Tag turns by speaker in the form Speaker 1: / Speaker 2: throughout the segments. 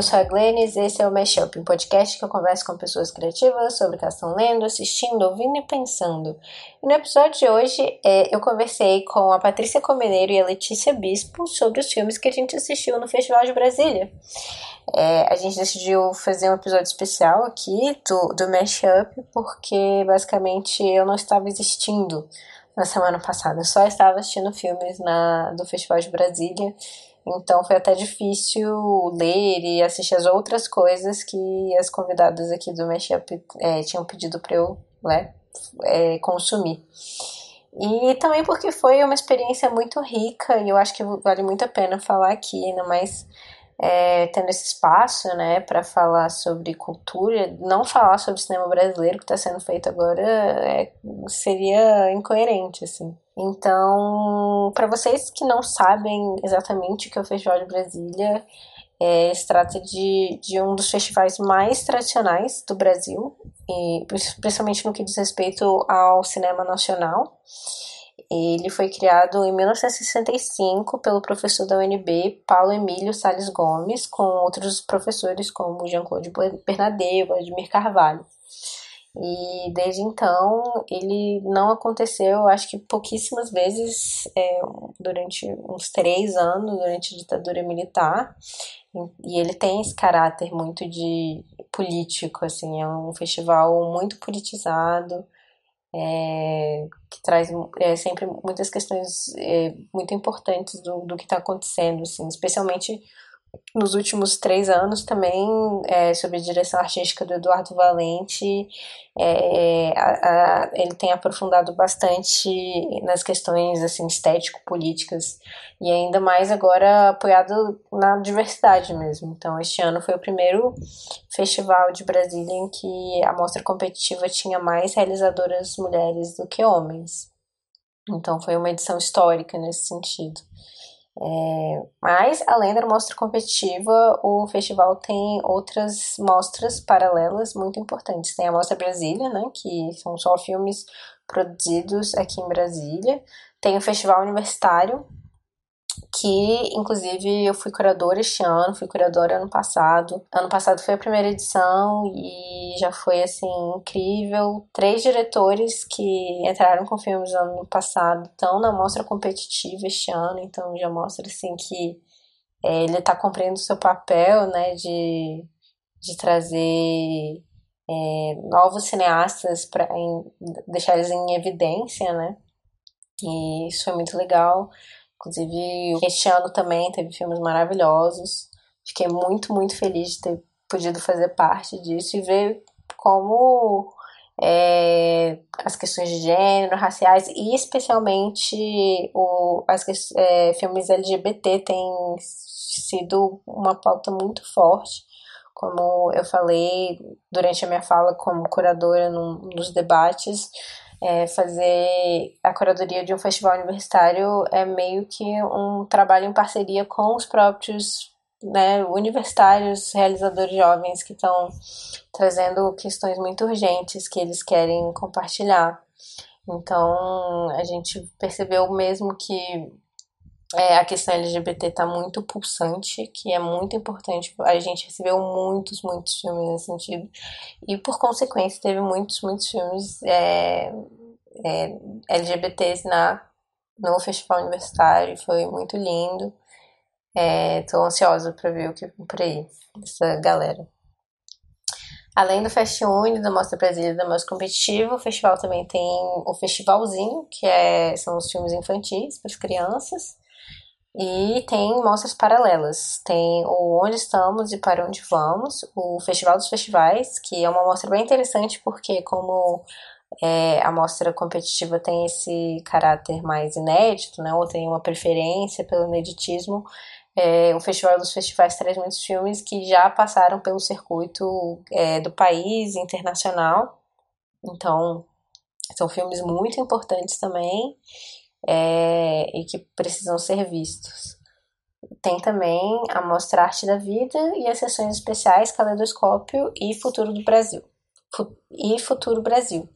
Speaker 1: eu sou a Glennis e esse é o Mashup, um podcast que eu converso com pessoas criativas sobre o que elas estão lendo, assistindo, ouvindo e pensando. E no episódio de hoje é, eu conversei com a Patrícia Comeneiro e a Letícia Bispo sobre os filmes que a gente assistiu no Festival de Brasília. É, a gente decidiu fazer um episódio especial aqui do, do Mashup porque basicamente eu não estava existindo na semana passada, eu só estava assistindo filmes na, do Festival de Brasília então foi até difícil ler e assistir as outras coisas que as convidadas aqui do Mashup é, tinham pedido para eu né, é, consumir. E também porque foi uma experiência muito rica e eu acho que vale muito a pena falar aqui, ainda mais é, tendo esse espaço, né, para falar sobre cultura, não falar sobre cinema brasileiro que está sendo feito agora é, seria incoerente, assim. Então, para vocês que não sabem exatamente o que é o Festival de Brasília, é, se trata de, de um dos festivais mais tradicionais do Brasil, e principalmente no que diz respeito ao cinema nacional. Ele foi criado em 1965 pelo professor da UNB, Paulo Emílio Sales Gomes, com outros professores como Jean-Claude Bernadette, Vladimir Carvalho. E desde então ele não aconteceu, acho que pouquíssimas vezes, é, durante uns três anos, durante a ditadura militar. E ele tem esse caráter muito de político, assim, é um festival muito politizado é, que traz é, sempre muitas questões é, muito importantes do, do que está acontecendo, assim, especialmente nos últimos três anos também, é, sob a direção artística do Eduardo Valente, é, a, a, ele tem aprofundado bastante nas questões assim, estético-políticas e ainda mais agora apoiado na diversidade mesmo. Então, este ano foi o primeiro festival de Brasília em que a mostra competitiva tinha mais realizadoras mulheres do que homens. Então, foi uma edição histórica nesse sentido. É, mas, além da mostra competitiva, o festival tem outras mostras paralelas muito importantes. Tem a Mostra Brasília, né, que são só filmes produzidos aqui em Brasília. Tem o Festival Universitário, que inclusive eu fui curadora este ano, fui curadora ano passado. Ano passado foi a primeira edição e já foi assim incrível. Três diretores que entraram com filmes ano passado estão na mostra competitiva este ano, então já mostra assim que é, ele está cumprindo o seu papel, né, de, de trazer é, novos cineastas para deixar eles em evidência, né? E isso foi muito legal. Inclusive, este ano também teve filmes maravilhosos. Fiquei muito, muito feliz de ter podido fazer parte disso e ver como é, as questões de gênero, raciais e especialmente o, as é, filmes LGBT têm sido uma pauta muito forte. Como eu falei durante a minha fala como curadora nos debates, é, fazer a curadoria de um festival universitário é meio que um trabalho em parceria com os próprios né, universitários, realizadores jovens que estão trazendo questões muito urgentes que eles querem compartilhar. Então, a gente percebeu mesmo que é, a questão LGBT está muito pulsante, que é muito importante. A gente recebeu muitos, muitos filmes nesse sentido. E por consequência, teve muitos, muitos filmes é, é, LGBTs na, no festival universitário. Foi muito lindo. Estou ansiosa para ver o que vem por aí, essa galera. Além do Fest Uni, da Mostra Brasília da Mostra Competitiva, o festival também tem o Festivalzinho, que é, são os filmes infantis para as crianças. E tem mostras paralelas. Tem o Onde Estamos e Para Onde Vamos, o Festival dos Festivais, que é uma mostra bem interessante porque como é, a mostra competitiva tem esse caráter mais inédito, né, ou tem uma preferência pelo ineditismo, é, o Festival dos Festivais traz muitos filmes que já passaram pelo circuito é, do país, internacional. Então, são filmes muito importantes também é, e que precisam ser vistos. Tem também a Mostra Arte da Vida e as sessões especiais Caleidoscópio e Futuro do Brasil. E Futuro Brasil.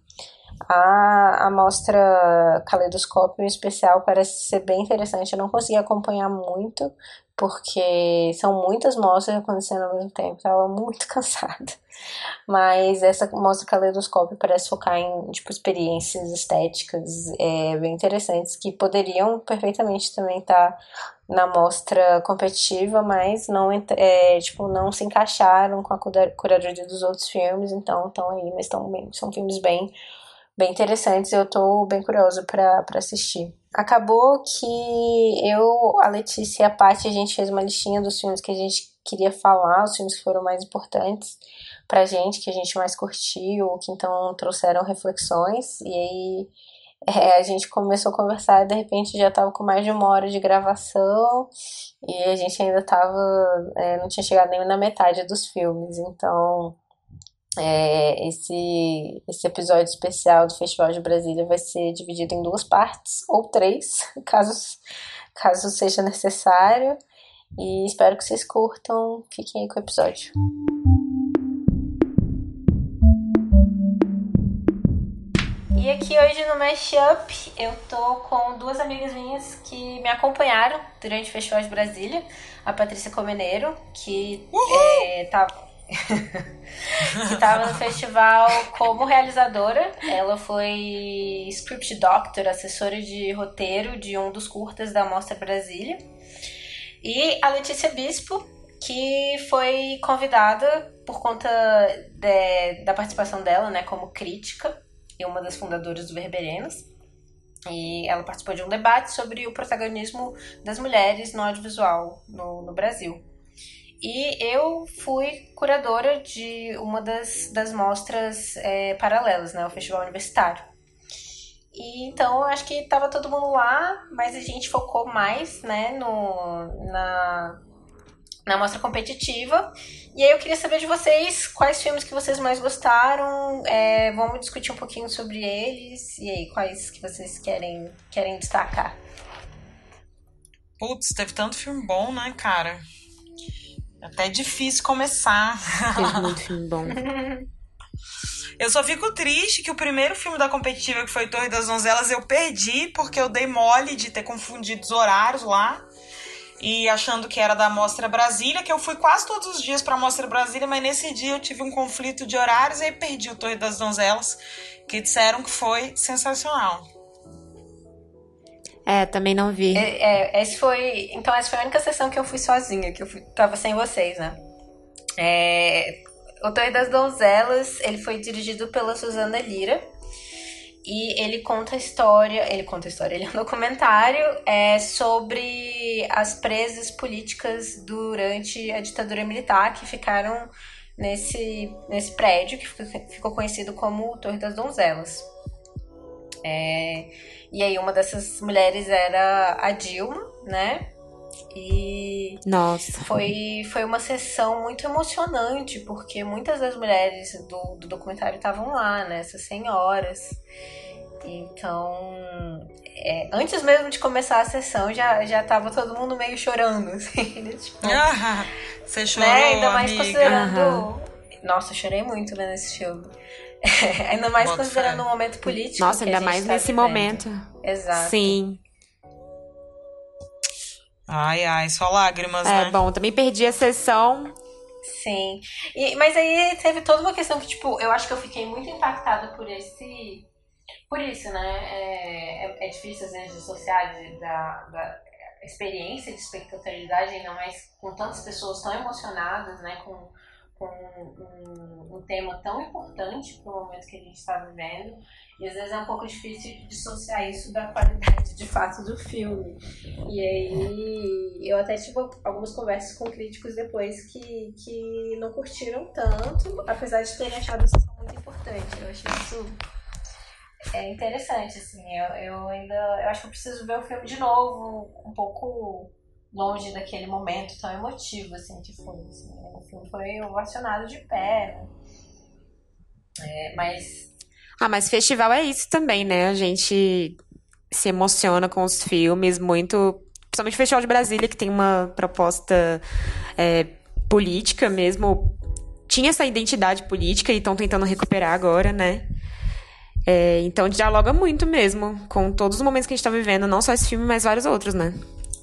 Speaker 1: A, a mostra Caleidoscópio em especial parece ser bem interessante. Eu não consegui acompanhar muito, porque são muitas mostras acontecendo ao mesmo tempo, tava muito cansada. Mas essa mostra caleidoscópio parece focar em tipo experiências estéticas é, bem interessantes que poderiam perfeitamente também estar tá na mostra competitiva, mas não é, tipo não se encaixaram com a curadoria dos outros filmes, então estão aí, mas estão bem, são filmes bem bem interessantes eu tô bem curiosa para assistir. Acabou que eu, a Letícia e a Paty, a gente fez uma listinha dos filmes que a gente queria falar, os filmes que foram mais importantes pra gente, que a gente mais curtiu, que então trouxeram reflexões, e aí é, a gente começou a conversar e de repente já tava com mais de uma hora de gravação e a gente ainda tava, é, não tinha chegado nem na metade dos filmes, então é, esse, esse episódio especial do Festival de Brasília vai ser dividido em duas partes, ou três, caso, caso seja necessário. E espero que vocês curtam. Fiquem aí com o episódio. E aqui hoje no Mashup eu tô com duas amigas minhas que me acompanharam durante o Festival de Brasília. A Patrícia Comeneiro, que é, tá, que estava no festival como realizadora. Ela foi script doctor, assessora de roteiro de um dos curtas da Mostra Brasília. E a Letícia Bispo, que foi convidada por conta de, da participação dela, né, como crítica e uma das fundadoras do Verberenas. E ela participou de um debate sobre o protagonismo das mulheres no audiovisual no, no Brasil. E eu fui curadora de uma das, das mostras é, paralelas, né? O Festival Universitário. E então eu acho que estava todo mundo lá, mas a gente focou mais, né, no, na, na mostra competitiva. E aí eu queria saber de vocês quais filmes que vocês mais gostaram. É, vamos discutir um pouquinho sobre eles. E aí, quais que vocês querem, querem destacar?
Speaker 2: Putz, teve tanto filme bom, né, cara? Até difícil começar.
Speaker 3: Teve muito filme bom.
Speaker 2: Eu só fico triste que o primeiro filme da competitiva, que foi Torre das Donzelas, eu perdi porque eu dei mole de ter confundido os horários lá. E achando que era da Mostra Brasília, que eu fui quase todos os dias pra Mostra Brasília, mas nesse dia eu tive um conflito de horários e aí perdi o Torre das Donzelas, que disseram que foi sensacional.
Speaker 3: É, também não vi.
Speaker 1: É, é, esse foi. Então, essa foi a única sessão que eu fui sozinha, que eu fui, tava sem vocês, né? É, o Torre das Donzelas, ele foi dirigido pela Suzana Lira. E ele conta a história. Ele conta a história, ele é um documentário é, sobre as presas políticas durante a ditadura militar que ficaram nesse, nesse prédio que ficou conhecido como Torre das Donzelas. É, e aí uma dessas mulheres era a Dilma, né? E
Speaker 3: Nossa.
Speaker 1: Foi, foi uma sessão muito emocionante, porque muitas das mulheres do, do documentário estavam lá, né? Essas senhoras. Então, é, antes mesmo de começar a sessão, já, já tava todo mundo meio chorando, assim, né? tipo,
Speaker 2: ah, você chorou,
Speaker 1: né? Ainda mais
Speaker 2: amiga.
Speaker 1: considerando... Uhum. Nossa, eu chorei muito vendo esse filme. ainda mais Bota considerando o momento político.
Speaker 3: Nossa, ainda mais
Speaker 1: tá
Speaker 3: nesse
Speaker 1: vivendo.
Speaker 3: momento.
Speaker 1: Exato.
Speaker 3: Sim.
Speaker 2: Ai, ai, só lágrimas,
Speaker 3: é,
Speaker 2: né?
Speaker 3: bom, também perdi a sessão.
Speaker 1: Sim. E, mas aí teve toda uma questão que, tipo, eu acho que eu fiquei muito impactada por esse. Por isso, né? É, é, é difícil às vezes dissociar de, da, da experiência de espectacularidade, ainda mais com tantas pessoas tão emocionadas, né? Com com um, um, tema tão importante para o momento que a gente está vivendo. E às vezes é um pouco difícil dissociar isso da qualidade de fato do filme. E aí eu até tive algumas conversas com críticos depois que, que não curtiram tanto, apesar de terem achado sessão muito importante. Eu achei isso é interessante, assim. Eu, eu ainda. Eu acho que eu preciso ver o filme de novo, um pouco longe daquele momento tão emotivo, assim, que foi. Assim, o filme foi ovacionado de pé, né? É, mas.
Speaker 3: Ah, mas festival é isso também, né? A gente se emociona com os filmes muito. Principalmente o Festival de Brasília, que tem uma proposta é, política mesmo. Tinha essa identidade política e estão tentando recuperar agora, né? É, então dialoga muito mesmo com todos os momentos que a gente está vivendo, não só esse filme, mas vários outros, né?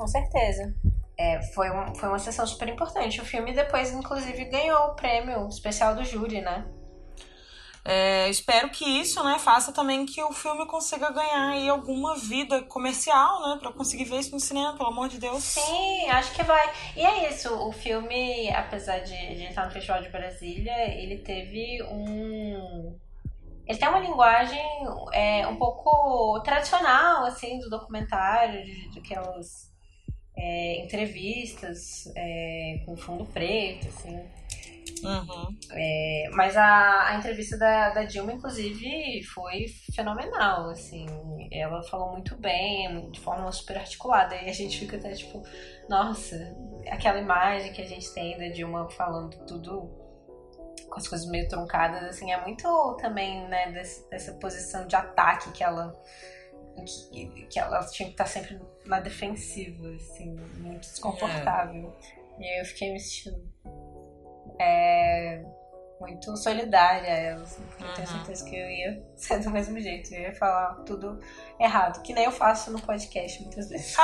Speaker 1: Com certeza. é, foi, um, foi uma sessão super importante. O filme depois, inclusive, ganhou o prêmio especial do júri, né?
Speaker 2: É, espero que isso, né, faça também que o filme consiga ganhar aí alguma vida comercial, né, para conseguir ver isso no cinema, pelo amor de Deus.
Speaker 1: Sim, acho que vai. E é isso, o filme, apesar de, de estar no Festival de Brasília, ele teve um ele tem uma linguagem é, um pouco tradicional, assim, do documentário, de, de aquelas é, entrevistas é, com fundo preto, assim.
Speaker 2: Uhum.
Speaker 1: É, mas a, a entrevista da, da Dilma, inclusive, foi fenomenal, assim. Ela falou muito bem, de forma super articulada. E a gente fica até tipo, nossa, aquela imagem que a gente tem da Dilma falando tudo com as coisas meio truncadas, assim, é muito também, né, desse, dessa posição de ataque que ela que, que ela tinha que estar sempre na defensiva, assim, muito desconfortável. É. E aí eu fiquei me sentindo é, muito solidária a ela. Assim, porque uhum. eu tenho certeza que eu ia ser do mesmo jeito. Eu ia falar tudo errado, que nem eu faço no podcast muitas vezes.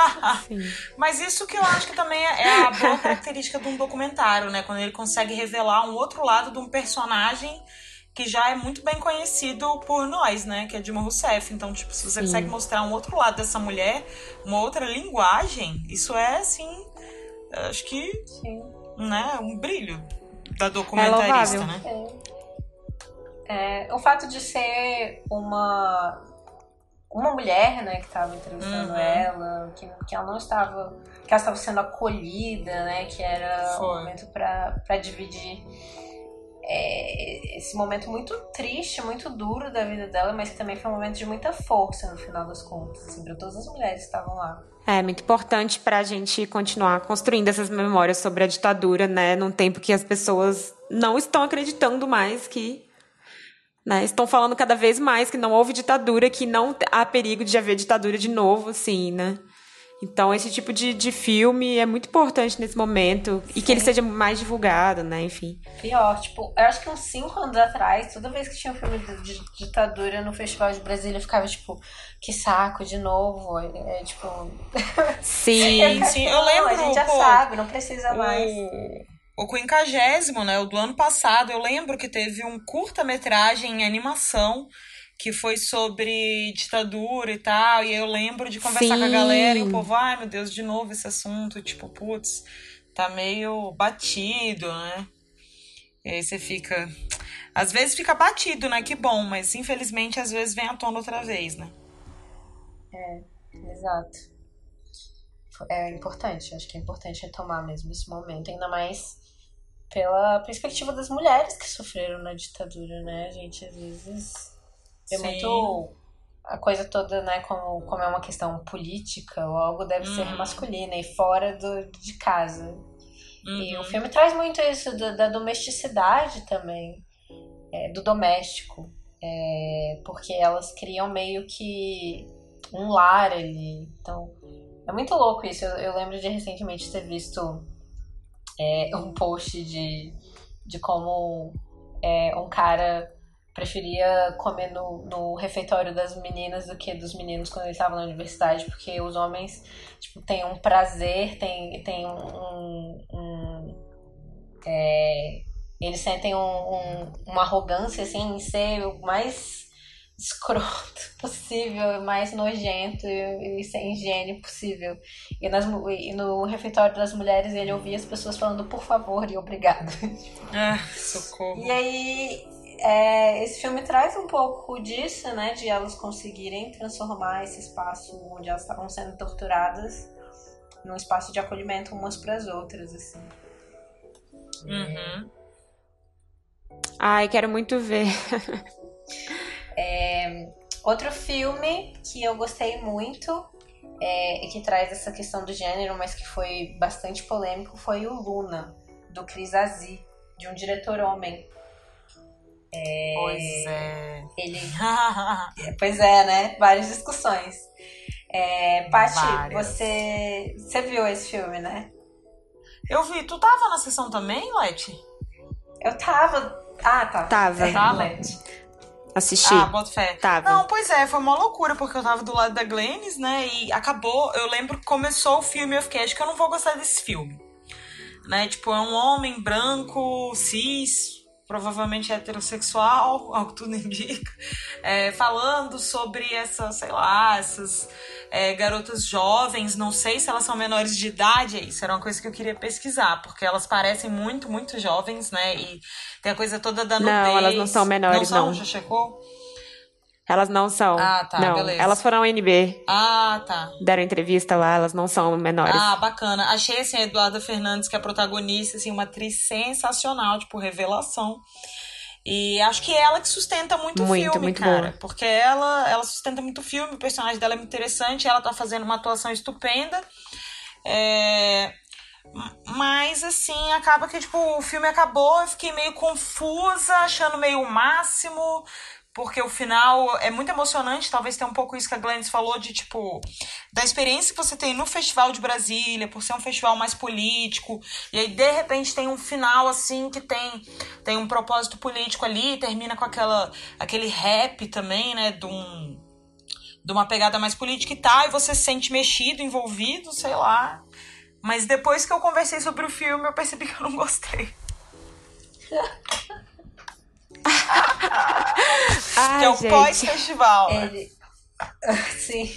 Speaker 2: Mas isso que eu acho que também é a boa característica de um documentário, né? Quando ele consegue revelar um outro lado de um personagem que já é muito bem conhecido por nós, né? Que é Dilma Rousseff. Então, tipo, se você Sim. consegue mostrar um outro lado dessa mulher, uma outra linguagem, isso é, assim, acho que, Sim. né, um brilho da documentarista, é né?
Speaker 1: É. é. o fato de ser uma uma mulher, né, que estava entrevistando uhum. ela, que, que ela não estava, que ela estava sendo acolhida, né, que era Foi. um momento para dividir é, esse momento muito triste, muito duro da vida dela, mas que também foi um momento de muita força no final das contas, assim, para todas as mulheres que estavam lá.
Speaker 3: É muito importante para a gente continuar construindo essas memórias sobre a ditadura, né, num tempo que as pessoas não estão acreditando mais que né, estão falando cada vez mais que não houve ditadura, que não há perigo de haver ditadura de novo, assim, né? Então, esse tipo de, de filme é muito importante nesse momento Sim. e que ele seja mais divulgado, né? Enfim.
Speaker 1: Pior, tipo, eu acho que uns cinco anos atrás, toda vez que tinha um filme de, de ditadura no Festival de Brasília, eu ficava tipo, que saco de novo. É, tipo.
Speaker 2: Sim, sim, eu lembro.
Speaker 1: a gente já pô, sabe, não precisa mais.
Speaker 2: O quinquagésimo, né? O do ano passado, eu lembro que teve um curta-metragem em animação que foi sobre ditadura e tal. E eu lembro de conversar Sim. com a galera e o povo, ai meu Deus, de novo esse assunto. Tipo, putz, tá meio batido, né? E aí você fica. Às vezes fica batido, né? Que bom, mas infelizmente às vezes vem à tona outra vez, né?
Speaker 1: É, exato. É importante, acho que é importante retomar mesmo esse momento, ainda mais pela perspectiva das mulheres que sofreram na ditadura, né? A gente às vezes é muito a coisa toda, né, como, como é uma questão política, logo deve uhum. ser masculina e fora do, de casa. Uhum. E o uhum. filme traz muito isso da, da domesticidade também, é, do doméstico, é, porque elas criam meio que um lar ali. Então, é muito louco isso. Eu, eu lembro de recentemente ter visto é, um post de, de como é, um cara preferia comer no, no refeitório das meninas do que dos meninos quando eles estavam na universidade, porque os homens, tipo, têm um prazer, tem, tem um... um é, eles sentem um, um, uma arrogância, assim, em ser o mais escroto possível, mais nojento e, e, sem higiene possível. E, nas, e no refeitório das mulheres ele ouvia as pessoas falando por favor e obrigado.
Speaker 2: Ah, socorro.
Speaker 1: E aí é, esse filme traz um pouco disso, né? De elas conseguirem transformar esse espaço onde elas estavam sendo torturadas num espaço de acolhimento umas para as outras, assim.
Speaker 2: Uhum.
Speaker 3: Ai, quero muito ver.
Speaker 1: é, outro filme que eu gostei muito é, e que traz essa questão do gênero, mas que foi bastante polêmico, foi o Luna, do Chris Azi, de um diretor homem.
Speaker 2: É, pois é.
Speaker 1: Ele. pois é, né? Várias discussões. É, Paty, você, você viu esse filme, né?
Speaker 2: Eu vi. Tu tava na sessão também, Leti?
Speaker 1: Eu tava. Ah, tá.
Speaker 3: Tava.
Speaker 1: É,
Speaker 3: tava.
Speaker 1: Leti.
Speaker 3: assistir.
Speaker 2: Ah, boto fé.
Speaker 3: Tava.
Speaker 2: Não, pois é, foi uma loucura, porque eu tava do lado da Glennis, né? E acabou, eu lembro que começou o filme, eu fiquei, acho que eu não vou gostar desse filme. Né? Tipo, é um homem branco, cis, provavelmente heterossexual, ao que tudo indica, é, falando sobre essas, sei lá, essas é, garotas jovens, não sei se elas são menores de idade, é isso era uma coisa que eu queria pesquisar, porque elas parecem muito, muito jovens, né, e tem a coisa toda da nudez.
Speaker 3: Não, elas não são menores,
Speaker 2: não.
Speaker 3: não.
Speaker 2: Já checou?
Speaker 3: Elas não são.
Speaker 2: Ah, tá,
Speaker 3: não.
Speaker 2: beleza.
Speaker 3: Elas foram ao NB,
Speaker 2: Ah, tá.
Speaker 3: deram entrevista lá, elas não são menores.
Speaker 2: Ah, bacana. Achei, assim, a Eduarda Fernandes, que é a protagonista, assim, uma atriz sensacional, tipo, revelação. E acho que é ela que sustenta muito, o
Speaker 3: Muito,
Speaker 2: filme,
Speaker 3: muito
Speaker 2: cara.
Speaker 3: boa.
Speaker 2: Porque ela, ela sustenta muito o filme, o personagem dela é muito interessante, ela tá fazendo uma atuação estupenda. É... Mas, assim, acaba que, tipo, o filme acabou, eu fiquei meio confusa, achando meio o máximo, porque o final é muito emocionante, talvez tenha um pouco isso que a Glennis falou, de, tipo, da experiência que você tem no Festival de Brasília, por ser um festival mais político, e aí, de repente, tem um final, assim, que tem, tem um propósito político ali, termina com aquela, aquele rap também, né, de um de uma pegada mais política e tal, e você se sente mexido, envolvido, sei lá. Mas depois que eu conversei sobre o filme, eu percebi que eu não gostei.
Speaker 3: Ai,
Speaker 2: que é o pós-festival. né?
Speaker 1: Ele. Sim.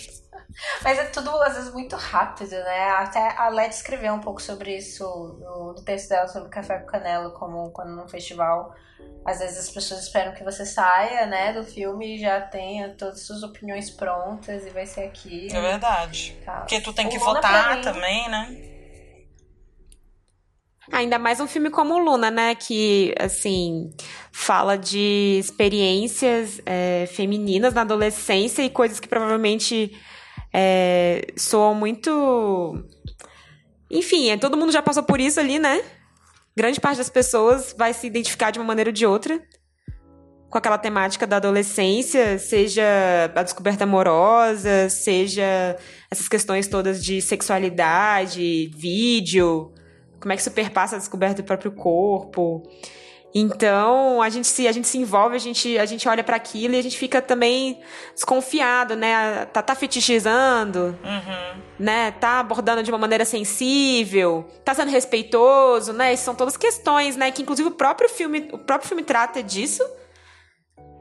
Speaker 1: Mas é tudo, às vezes, muito rápido, né? Até a Led escreveu um pouco sobre isso no, no texto dela sobre Café com Canela, como quando num festival, às vezes as pessoas esperam que você saia, né, do filme e já tenha todas as suas opiniões prontas e vai ser aqui.
Speaker 2: É verdade.
Speaker 1: Tá.
Speaker 2: Porque tu tem
Speaker 1: O
Speaker 2: que
Speaker 1: Luna,
Speaker 2: votar
Speaker 1: mim-
Speaker 2: também, né?
Speaker 3: Ainda mais um filme como Luna, né? Que, assim, fala de experiências é, femininas na adolescência e coisas que provavelmente é, soam muito. Enfim, é, todo mundo já passou por isso ali, né? Grande parte das pessoas vai se identificar de uma maneira ou de outra com aquela temática da adolescência, seja a descoberta amorosa, seja essas questões todas de sexualidade, vídeo, como é que superpassa a descoberta do próprio corpo. Então, a gente se, a gente se envolve, a gente, a gente olha para aquilo e a gente fica também desconfiado, né? Tá, tá fetichizando,
Speaker 2: Uhum.
Speaker 3: né? Tá abordando de uma maneira sensível, tá sendo respeitoso, né? Isso são todas questões, né? Que inclusive o próprio filme, o próprio filme trata disso,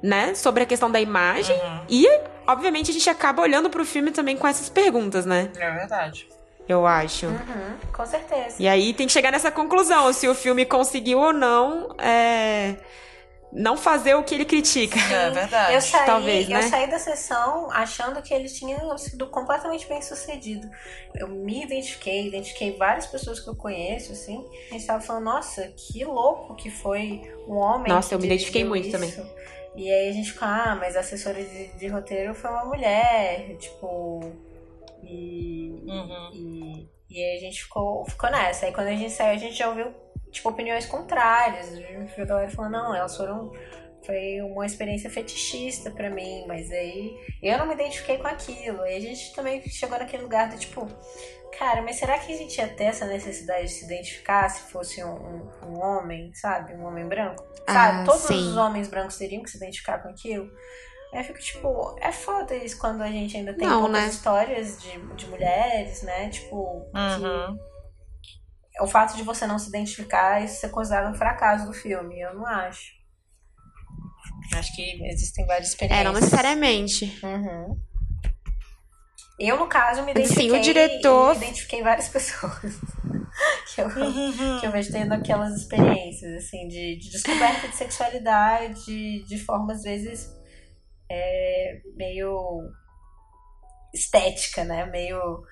Speaker 3: né? Sobre a questão da imagem. E, obviamente, a gente acaba olhando pro filme também com essas perguntas, né?
Speaker 2: É verdade.
Speaker 3: Eu acho.
Speaker 1: Uhum, com certeza.
Speaker 3: E aí tem que chegar nessa conclusão, se o filme conseguiu ou não é, não fazer o que ele critica.
Speaker 2: É verdade.
Speaker 1: Eu saí,
Speaker 3: Talvez,
Speaker 1: eu
Speaker 3: né?
Speaker 1: saí da sessão achando que ele tinha sido completamente bem sucedido. Eu me identifiquei, identifiquei várias pessoas que eu conheço, assim. A gente tava falando, nossa, que louco que foi um homem.
Speaker 3: Nossa,
Speaker 1: que
Speaker 3: eu me identifiquei muito
Speaker 1: isso. E aí a gente ficou, ah, mas a assessora de, de roteiro foi uma mulher, tipo. E,
Speaker 2: Uhum.
Speaker 1: e, e aí a gente ficou, ficou nessa. Aí quando a gente saiu, a gente já ouviu, tipo, opiniões contrárias. A gente viu a galera falando, não, elas foram. Foi uma experiência fetichista pra mim, mas aí eu não me identifiquei com aquilo. Aí a gente também chegou naquele lugar do tipo, cara, mas será que a gente ia ter essa necessidade de se identificar se fosse um, um, um homem, sabe? Um homem branco? Sabe?
Speaker 3: Ah,
Speaker 1: Todos
Speaker 3: sim.
Speaker 1: os homens brancos teriam que se identificar com aquilo. Aí eu fico tipo, é foda isso quando a gente ainda tem
Speaker 3: Não,
Speaker 1: poucas
Speaker 3: né?
Speaker 1: histórias de, de mulheres, né? Tipo, que
Speaker 2: Uhum.
Speaker 1: o fato de você não se identificar isso ser considerado um fracasso do filme. Eu não acho. Acho que existem várias experiências.
Speaker 3: É, não necessariamente.
Speaker 1: Uhum. Eu, no caso, me identifiquei,
Speaker 3: o diretor-
Speaker 1: me identifiquei várias pessoas que, eu, que eu vejo tendo aquelas experiências, assim, de, de descoberta de sexualidade de forma, às vezes, é, meio estética, né? Meio...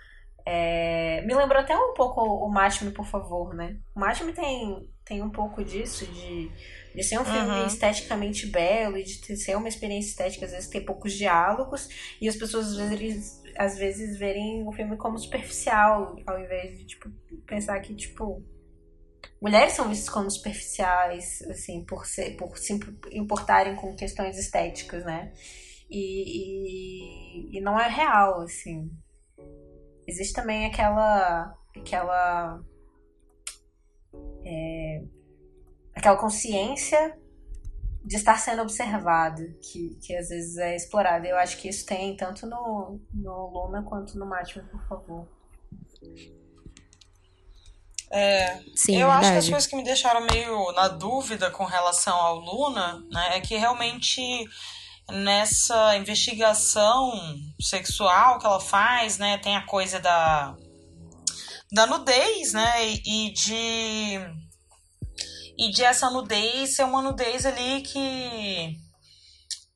Speaker 1: é, Me lembrou até um pouco o Mate-me, por favor, né? O Mate-me tem, tem um pouco disso, de, de ser um filme
Speaker 2: Uhum.
Speaker 1: esteticamente belo e de ter- ser uma experiência estética, às vezes ter poucos diálogos e as pessoas às vezes, às vezes verem o filme como superficial, ao invés de tipo, pensar que, tipo, mulheres são vistas como superficiais, assim, por, ser, por se importarem com questões estéticas, né? E, e, e não é real, assim. Existe também aquela. aquela. é, aquela consciência de estar sendo observado, que, que às vezes é explorado. Eu acho que isso tem tanto no, no Luna quanto no Matchman, por favor.
Speaker 2: É,
Speaker 3: Sim,
Speaker 2: eu
Speaker 3: verdade.
Speaker 2: acho que as coisas que me deixaram meio na dúvida com relação ao Luna, né, é que realmente nessa investigação sexual que ela faz, né, tem a coisa da da nudez, né, e, e de e de essa nudez ser uma nudez ali que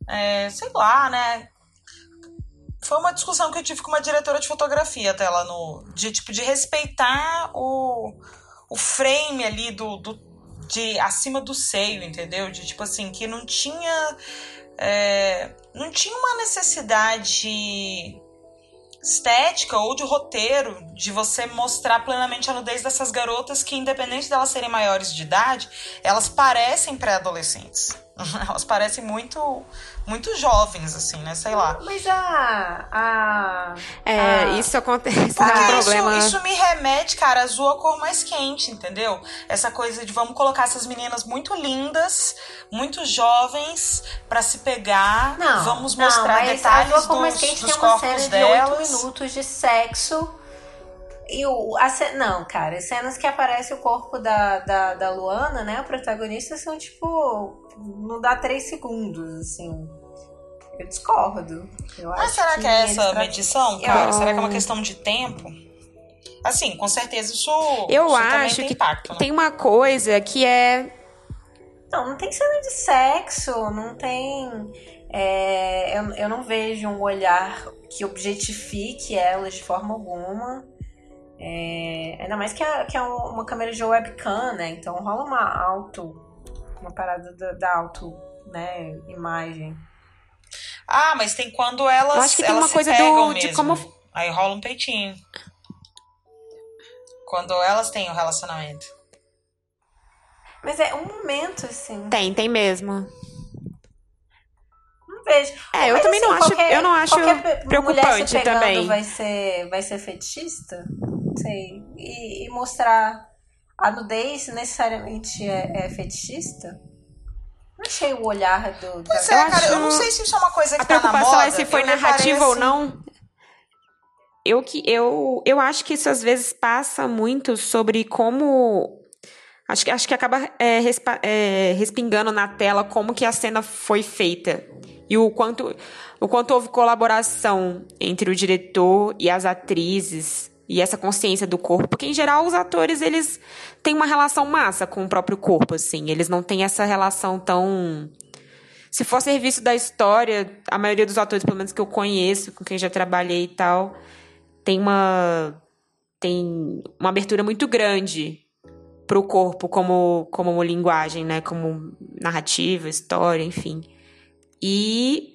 Speaker 2: é, sei lá, né, foi uma discussão que eu tive com uma diretora de fotografia até lá no. De tipo, de respeitar o, o frame ali do, do. de acima do seio, entendeu? De tipo assim, que não tinha. é, não tinha uma necessidade estética ou de roteiro de você mostrar plenamente a nudez dessas garotas que, independente delas serem maiores de idade, elas parecem pré-adolescentes. Elas parecem muito muito jovens, assim, né? Sei lá.
Speaker 1: Mas a. a
Speaker 3: É,
Speaker 1: a-
Speaker 3: isso acontece.
Speaker 2: Porque
Speaker 3: é um
Speaker 2: isso,
Speaker 3: problema.
Speaker 2: isso me remete, cara, a azul a cor mais quente, entendeu? Essa coisa de vamos colocar essas meninas muito lindas, muito jovens, pra se pegar.
Speaker 1: Não,
Speaker 2: vamos
Speaker 1: não,
Speaker 2: mostrar
Speaker 1: mas
Speaker 2: detalhes
Speaker 1: a Lua Como Mais
Speaker 2: dos,
Speaker 1: Quente
Speaker 2: dos
Speaker 1: tem uma
Speaker 2: corpos
Speaker 1: cena de oito
Speaker 2: delas.
Speaker 1: minutos de sexo. E o. A, não, cara, as cenas que aparece o corpo da, da, da Luana, né? A protagonista são tipo. Não dá três segundos, assim. Eu discordo. Eu
Speaker 2: Mas
Speaker 1: acho
Speaker 2: será que é
Speaker 1: eles
Speaker 2: essa
Speaker 1: tra-
Speaker 2: medição, cara?
Speaker 3: Eu-
Speaker 2: Será que é uma questão de tempo? Assim, com certeza isso,
Speaker 3: Eu
Speaker 2: isso também
Speaker 3: acho
Speaker 2: tem
Speaker 3: que
Speaker 2: impacto, né?
Speaker 3: tem uma coisa que é.
Speaker 1: Não, não tem cena de sexo, não tem. é, eu, eu não vejo um olhar que objetifique elas de forma alguma. É, ainda mais que é, que é um- uma câmera de webcam, né? Então rola uma auto. Uma parada da, da auto, né? Imagem.
Speaker 2: Ah, mas tem quando elas,
Speaker 3: Eu acho que tem
Speaker 2: elas
Speaker 3: uma
Speaker 2: se
Speaker 3: coisa
Speaker 2: pegam
Speaker 3: do- de
Speaker 2: mesmo.
Speaker 3: como-
Speaker 2: Aí rola um peitinho. Quando elas têm o relacionamento.
Speaker 1: Mas é um momento, assim.
Speaker 3: Tem, tem mesmo.
Speaker 1: Não vejo.
Speaker 3: É, eu
Speaker 1: Mas,
Speaker 3: também não
Speaker 1: assim,
Speaker 3: acho-
Speaker 1: qualquer-
Speaker 3: eu não acho preocupante
Speaker 1: mulher se pegando
Speaker 3: também.
Speaker 1: Vai ser, vai ser fetichista? Não sei. E, e mostrar a nudez necessariamente é, é fetichista? Não achei o olhar do.
Speaker 2: Pois
Speaker 1: da-
Speaker 2: é,
Speaker 3: Eu
Speaker 2: cara, eu não sei se isso é uma coisa que
Speaker 3: A
Speaker 2: tá na
Speaker 3: preocupação
Speaker 2: moda.
Speaker 3: é se foi narrativa ou não. Eu que eu, eu acho que isso às vezes passa muito sobre como acho que acho que acaba é, respa- é, respingando na tela como que a cena foi feita e o quanto o quanto houve colaboração entre o diretor e as atrizes e essa consciência do corpo, porque em geral os atores eles têm uma relação massa com o próprio corpo, assim, eles não têm essa relação tão se for serviço da história, a maioria dos atores, pelo menos que eu conheço, com quem já trabalhei e tal, tem uma tem uma abertura muito grande pro corpo como como linguagem, né, como narrativa, história, enfim. E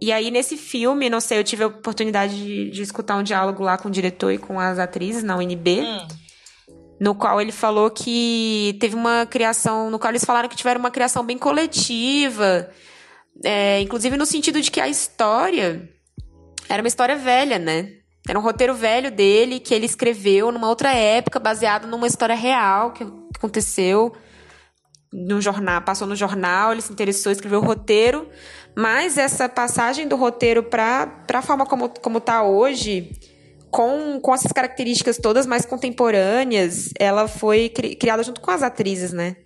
Speaker 3: e aí nesse filme, não sei, eu tive a oportunidade de, de escutar um diálogo lá com o diretor e com as atrizes na UNB
Speaker 2: Hum.
Speaker 3: no qual ele falou que teve uma criação, no qual eles falaram que tiveram uma criação bem coletiva, é, inclusive no sentido de que a história era uma história velha, né? Era um roteiro velho dele que ele escreveu numa outra época, baseado numa história real que aconteceu no jornal, passou no jornal, ele se interessou, escreveu o roteiro, mas essa passagem do roteiro para a forma como, como tá hoje, com, com essas características todas mais contemporâneas, ela foi cri- criada junto com as atrizes, né?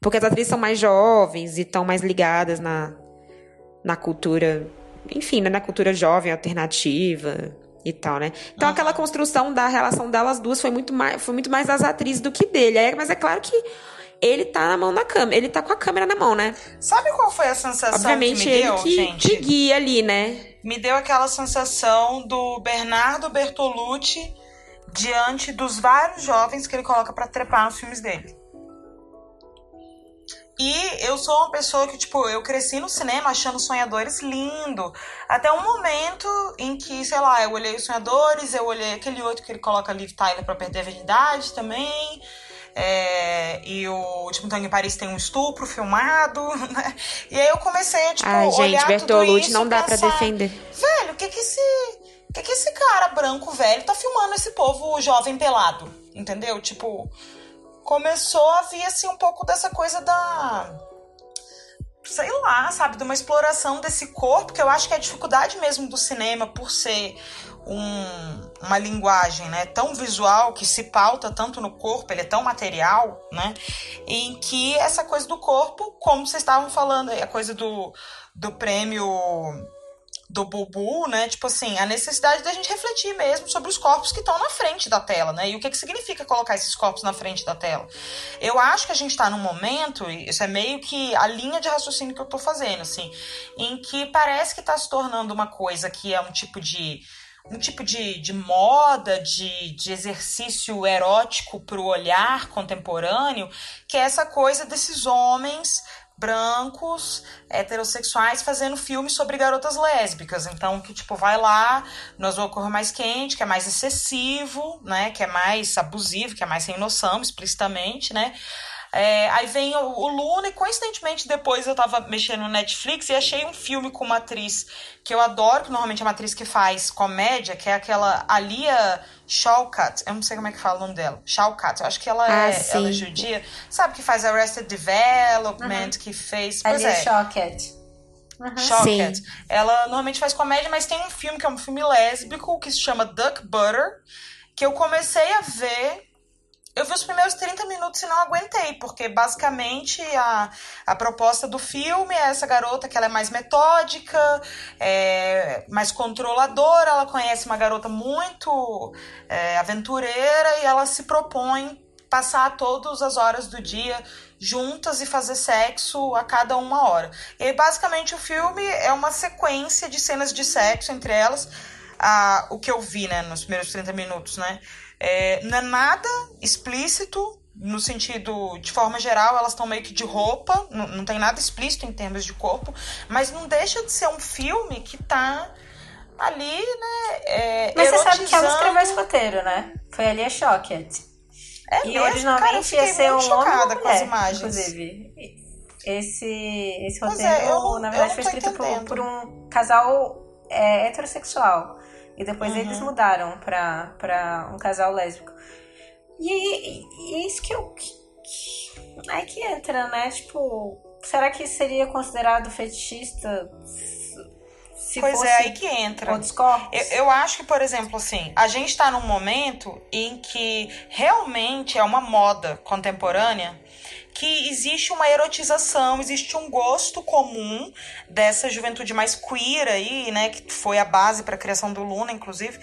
Speaker 3: Porque as atrizes são mais jovens e estão mais ligadas na, na cultura, enfim, né? na cultura jovem, alternativa e tal, né? Então aquela construção da relação delas duas foi muito mais, foi muito mais das atrizes do que dele. É, mas é claro que ele tá na mão da câmera, ele tá com a câmera na mão, né?
Speaker 2: Sabe qual foi a sensação
Speaker 3: Obviamente
Speaker 2: que me deu,
Speaker 3: que,
Speaker 2: gente?
Speaker 3: que guia ali, né?
Speaker 2: Me deu aquela sensação do Bernardo Bertolucci diante dos vários jovens que ele coloca pra trepar nos filmes dele. E eu sou uma pessoa que, tipo, eu cresci no cinema achando Sonhadores lindo. Até um momento em que, sei lá, eu olhei os Sonhadores, eu olhei aquele outro que ele coloca Liv Tyler pra perder a virgindade também. É, e o Último Tango em Paris tem um estupro filmado, né? E aí eu comecei a, tipo,
Speaker 3: Ai, gente,
Speaker 2: olhar tudo
Speaker 3: Bertolucci
Speaker 2: isso
Speaker 3: não dá pra
Speaker 2: pensar,
Speaker 3: defender.
Speaker 2: Velho, o que que esse... O que que esse cara branco velho tá filmando esse povo jovem pelado? Entendeu? Tipo, começou a vir, assim, um pouco dessa coisa da... sei lá, sabe, de uma exploração desse corpo, que eu acho que é a dificuldade mesmo do cinema por ser um, uma linguagem né, tão visual que se pauta tanto no corpo, ele é tão material, né? Em que essa coisa do corpo, como vocês estavam falando, a coisa do, do prêmio do Bubu, né? Tipo assim, a necessidade da gente refletir mesmo sobre os corpos que estão na frente da tela, né? E o que, que significa colocar esses corpos na frente da tela. Eu acho que a gente está num momento, isso é meio que a linha de raciocínio que eu estou fazendo, assim, em que parece que está se tornando uma coisa que é um tipo de um tipo de, de moda, de, de exercício erótico para o olhar contemporâneo, que é essa coisa desses homens brancos, heterossexuais, fazendo filmes sobre garotas lésbicas. Então, que, tipo, vai lá no Azul Cor Mais Quente, que é mais excessivo, né? Que é mais abusivo, que é mais sem noção, explicitamente, né? É, aí vem o, o, Luna, e coincidentemente depois eu tava mexendo no Netflix e achei um filme com uma atriz que eu adoro, que normalmente é uma atriz que faz comédia, que é aquela Alia Shawkat. Eu não sei como é que fala o nome dela. Shawkat. Eu acho que ela, ah, é, ela é judia. Sabe que faz Arrested Development, uhum. que fez.
Speaker 1: Pois Alia é. Shawkat.
Speaker 2: Uhum. Ela normalmente faz comédia, mas tem um filme que é um filme lésbico que se chama Duck Butter, que eu comecei a ver eu vi os primeiros 30 minutos e não aguentei, porque basicamente a, a proposta do filme é essa garota que ela é mais metódica, é, mais controladora, ela conhece uma garota muito é, aventureira e ela se propõe passar todas as horas do dia juntas e fazer sexo a cada uma hora. E basicamente o filme é uma sequência de cenas de sexo entre elas, a, o que eu vi, né, nos primeiros 30 minutos, né? É, não é nada explícito, no sentido, de forma geral, elas estão meio que de roupa, não, não tem nada explícito em termos de corpo, mas não deixa de ser um filme que tá ali, né? É,
Speaker 1: mas você sabe que ela escreveu esse roteiro, né? Foi ali a Shocket.
Speaker 2: É e mesmo? originalmente Cara, ia ser um chocada
Speaker 1: com as imagens. Inclusive. Esse, esse roteiro, é, não, na verdade, foi escrito por, por, um casal é, heterossexual. E depois uhum. eles mudaram pra, pra um casal lésbico. E, e, e isso que eu. Que, que, aí que entra, né? Tipo, será que seria considerado fetichista?
Speaker 2: Se pois é, aí que entra.
Speaker 1: Outros corpos?
Speaker 2: Eu, eu acho que, por exemplo, assim, a gente está num momento em que realmente é uma moda contemporânea que existe uma erotização, existe um gosto comum dessa juventude mais queer aí, né, que foi a base para a criação do Luna, inclusive,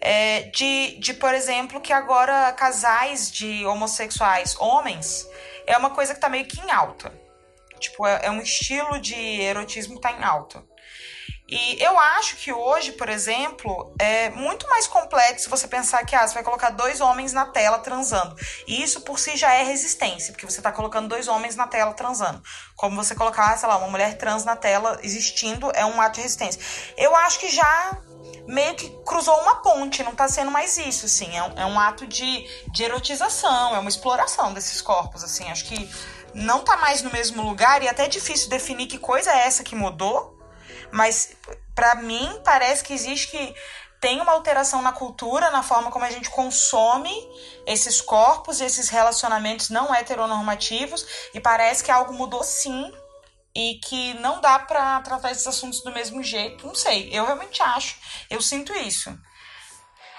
Speaker 2: é, de, de, por exemplo, que agora casais de homossexuais homens é uma coisa que está meio que em alta. Tipo, é, é um estilo de erotismo que tá em alta. E eu acho que hoje, por exemplo, é muito mais complexo você pensar que ah, você vai colocar dois homens na tela transando. E isso por si já é resistência, porque você está colocando dois homens na tela transando. Como você colocar, sei lá, uma mulher trans na tela existindo é um ato de resistência. Eu acho que já meio que cruzou uma ponte, não está sendo mais isso, assim. É um, é um ato de, de erotização, é uma exploração desses corpos, assim. Acho que não está mais no mesmo lugar e é até difícil definir que coisa é essa que mudou mas para mim parece que existe que tem uma alteração na cultura, na forma como a gente consome esses corpos, esses relacionamentos não heteronormativos, e parece que algo mudou sim e que não dá para tratar esses assuntos do mesmo jeito. Não sei, eu realmente acho, eu sinto isso.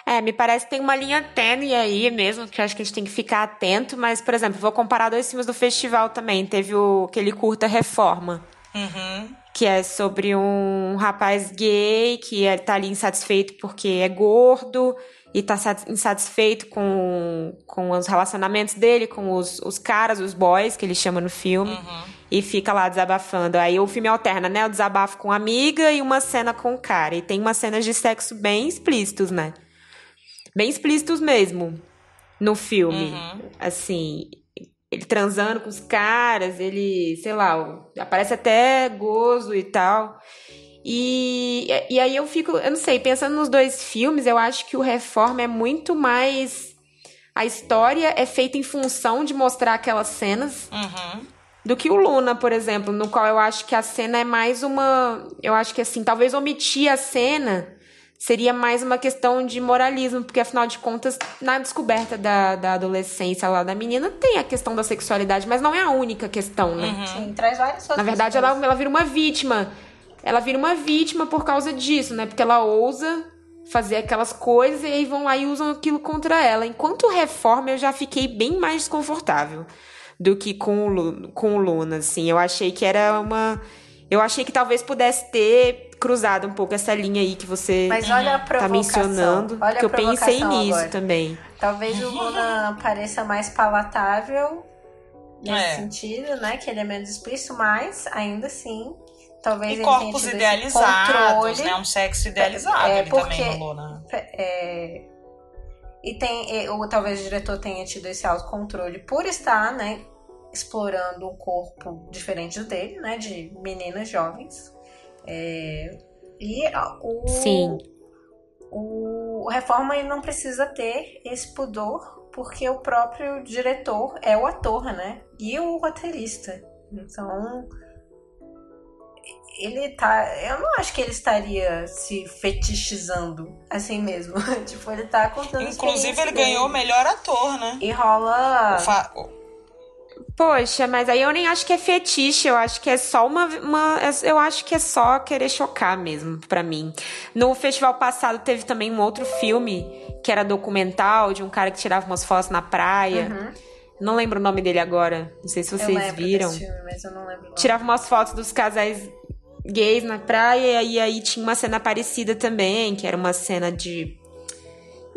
Speaker 3: É, me parece que tem uma linha tênue aí mesmo, que eu acho que a gente tem que ficar atento, mas, por exemplo, vou comparar dois filmes do festival também. Teve o, aquele curta Reforma.
Speaker 2: Uhum
Speaker 3: que é sobre um rapaz gay que está ali insatisfeito porque é gordo e está insatisfeito com, com os relacionamentos dele, com os, os caras, os boys, que ele chama no filme, uhum. e fica lá desabafando. Aí o filme alterna, né? O desabafo com a amiga e uma cena com o cara. E tem umas cenas de sexo bem explícitos, né? Bem explícitos mesmo no filme. Uhum. Assim, ele transando com os caras, ele, sei lá, aparece até gozo e tal. E, e aí eu fico, eu não sei, pensando nos dois filmes, eu acho que o Reforma é muito mais. A história é feita em função de mostrar aquelas cenas.
Speaker 2: Uhum.
Speaker 3: Do que o Luna, por exemplo, no qual eu acho que a cena é mais uma. Eu acho que assim, talvez omitir a cena seria mais uma questão de moralismo, porque afinal de contas, na descoberta da, da adolescência lá da menina, tem a questão da sexualidade, mas não é a única questão, né?
Speaker 1: Uhum. Sim, traz várias outras
Speaker 3: Na verdade, ela, ela vira uma vítima. Ela vira uma vítima por causa disso, né? Porque ela ousa fazer aquelas coisas e aí vão lá e usam aquilo contra ela. Enquanto reforma, eu já fiquei bem mais desconfortável do que com o, com o Luna, assim. Eu achei que era uma. Eu achei que talvez pudesse ter cruzado um pouco essa linha aí que você
Speaker 1: Mas olha a
Speaker 3: tá mencionando.
Speaker 1: Olha
Speaker 3: que eu pensei nisso
Speaker 1: agora.
Speaker 3: também.
Speaker 1: Talvez o Luna pareça mais palatável nesse
Speaker 2: É.
Speaker 1: sentido, né? Que ele é menos explícito, mas ainda assim. Talvez
Speaker 2: E
Speaker 1: ele
Speaker 2: corpos idealizados,
Speaker 1: controle.
Speaker 2: né? Um sexo idealizado
Speaker 1: É,
Speaker 2: ali
Speaker 1: porque-
Speaker 2: também no Luna.
Speaker 1: É, e tem, ou talvez o diretor tenha tido esse autocontrole por estar, né, explorando um corpo diferente do dele, né, de meninas jovens. É, e o,
Speaker 3: Sim.
Speaker 1: o, o Reforma ele não precisa ter esse pudor, porque o próprio diretor é o ator, né, e o roteirista. Então, ele tá. Eu não acho que ele estaria se fetichizando assim mesmo. tipo, ele tá contando.
Speaker 2: Inclusive, ele ganhou o
Speaker 1: dele.
Speaker 2: melhor ator, né?
Speaker 1: E rola.
Speaker 2: O fa-
Speaker 3: Poxa, mas aí eu nem acho que é fetiche, eu acho que é só uma, uma eu acho que é só querer chocar mesmo pra mim. No festival passado teve também um outro filme que era documental de um cara que tirava umas fotos na praia.
Speaker 1: Uhum.
Speaker 3: Não lembro o nome dele agora. Não sei se vocês viram.
Speaker 1: filme, mas eu não lembro. o nome.
Speaker 3: Tirava umas fotos dos casais gays na praia e aí tinha uma cena parecida também, que era uma cena de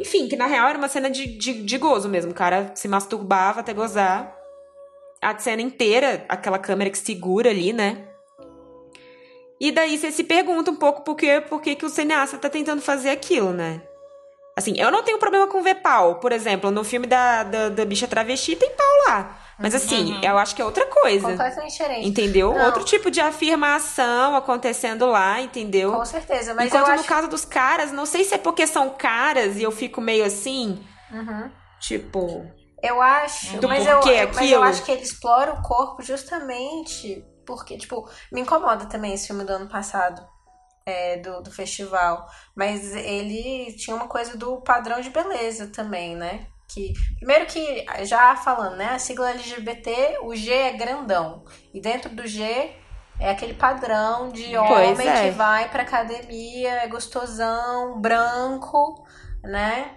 Speaker 3: enfim, que na real era uma cena de, de, de gozo mesmo. O cara se masturbava até gozar. A cena inteira, aquela câmera que segura ali, né? E daí você se pergunta um pouco por que, por que, que o cineasta tá tentando fazer aquilo, né? Assim, eu não tenho problema com ver pau. Por exemplo, no filme da, da, da bicha travesti tem pau lá. Mas assim, eu acho que é outra coisa.
Speaker 1: Completamente diferente.
Speaker 3: Entendeu?
Speaker 1: Não.
Speaker 3: Outro tipo de afirmação acontecendo lá, entendeu?
Speaker 1: Com certeza, mas
Speaker 3: Enquanto
Speaker 1: eu
Speaker 3: no
Speaker 1: acho.
Speaker 3: caso dos caras, não sei se é porque são caras e eu fico meio assim,
Speaker 1: Uhum.
Speaker 3: tipo.
Speaker 1: Eu acho,
Speaker 3: Do
Speaker 1: mas, eu, mas eu acho que ele explora o corpo justamente porque, tipo, me incomoda também esse filme do ano passado, é, do, do festival. Mas ele tinha uma coisa do padrão de beleza também, né? Que, primeiro que, já falando, né? A sigla LGBT, o G é grandão. E dentro do G é aquele padrão de
Speaker 3: Pois
Speaker 1: homem
Speaker 3: é.
Speaker 1: que vai pra academia, é gostosão, branco, né?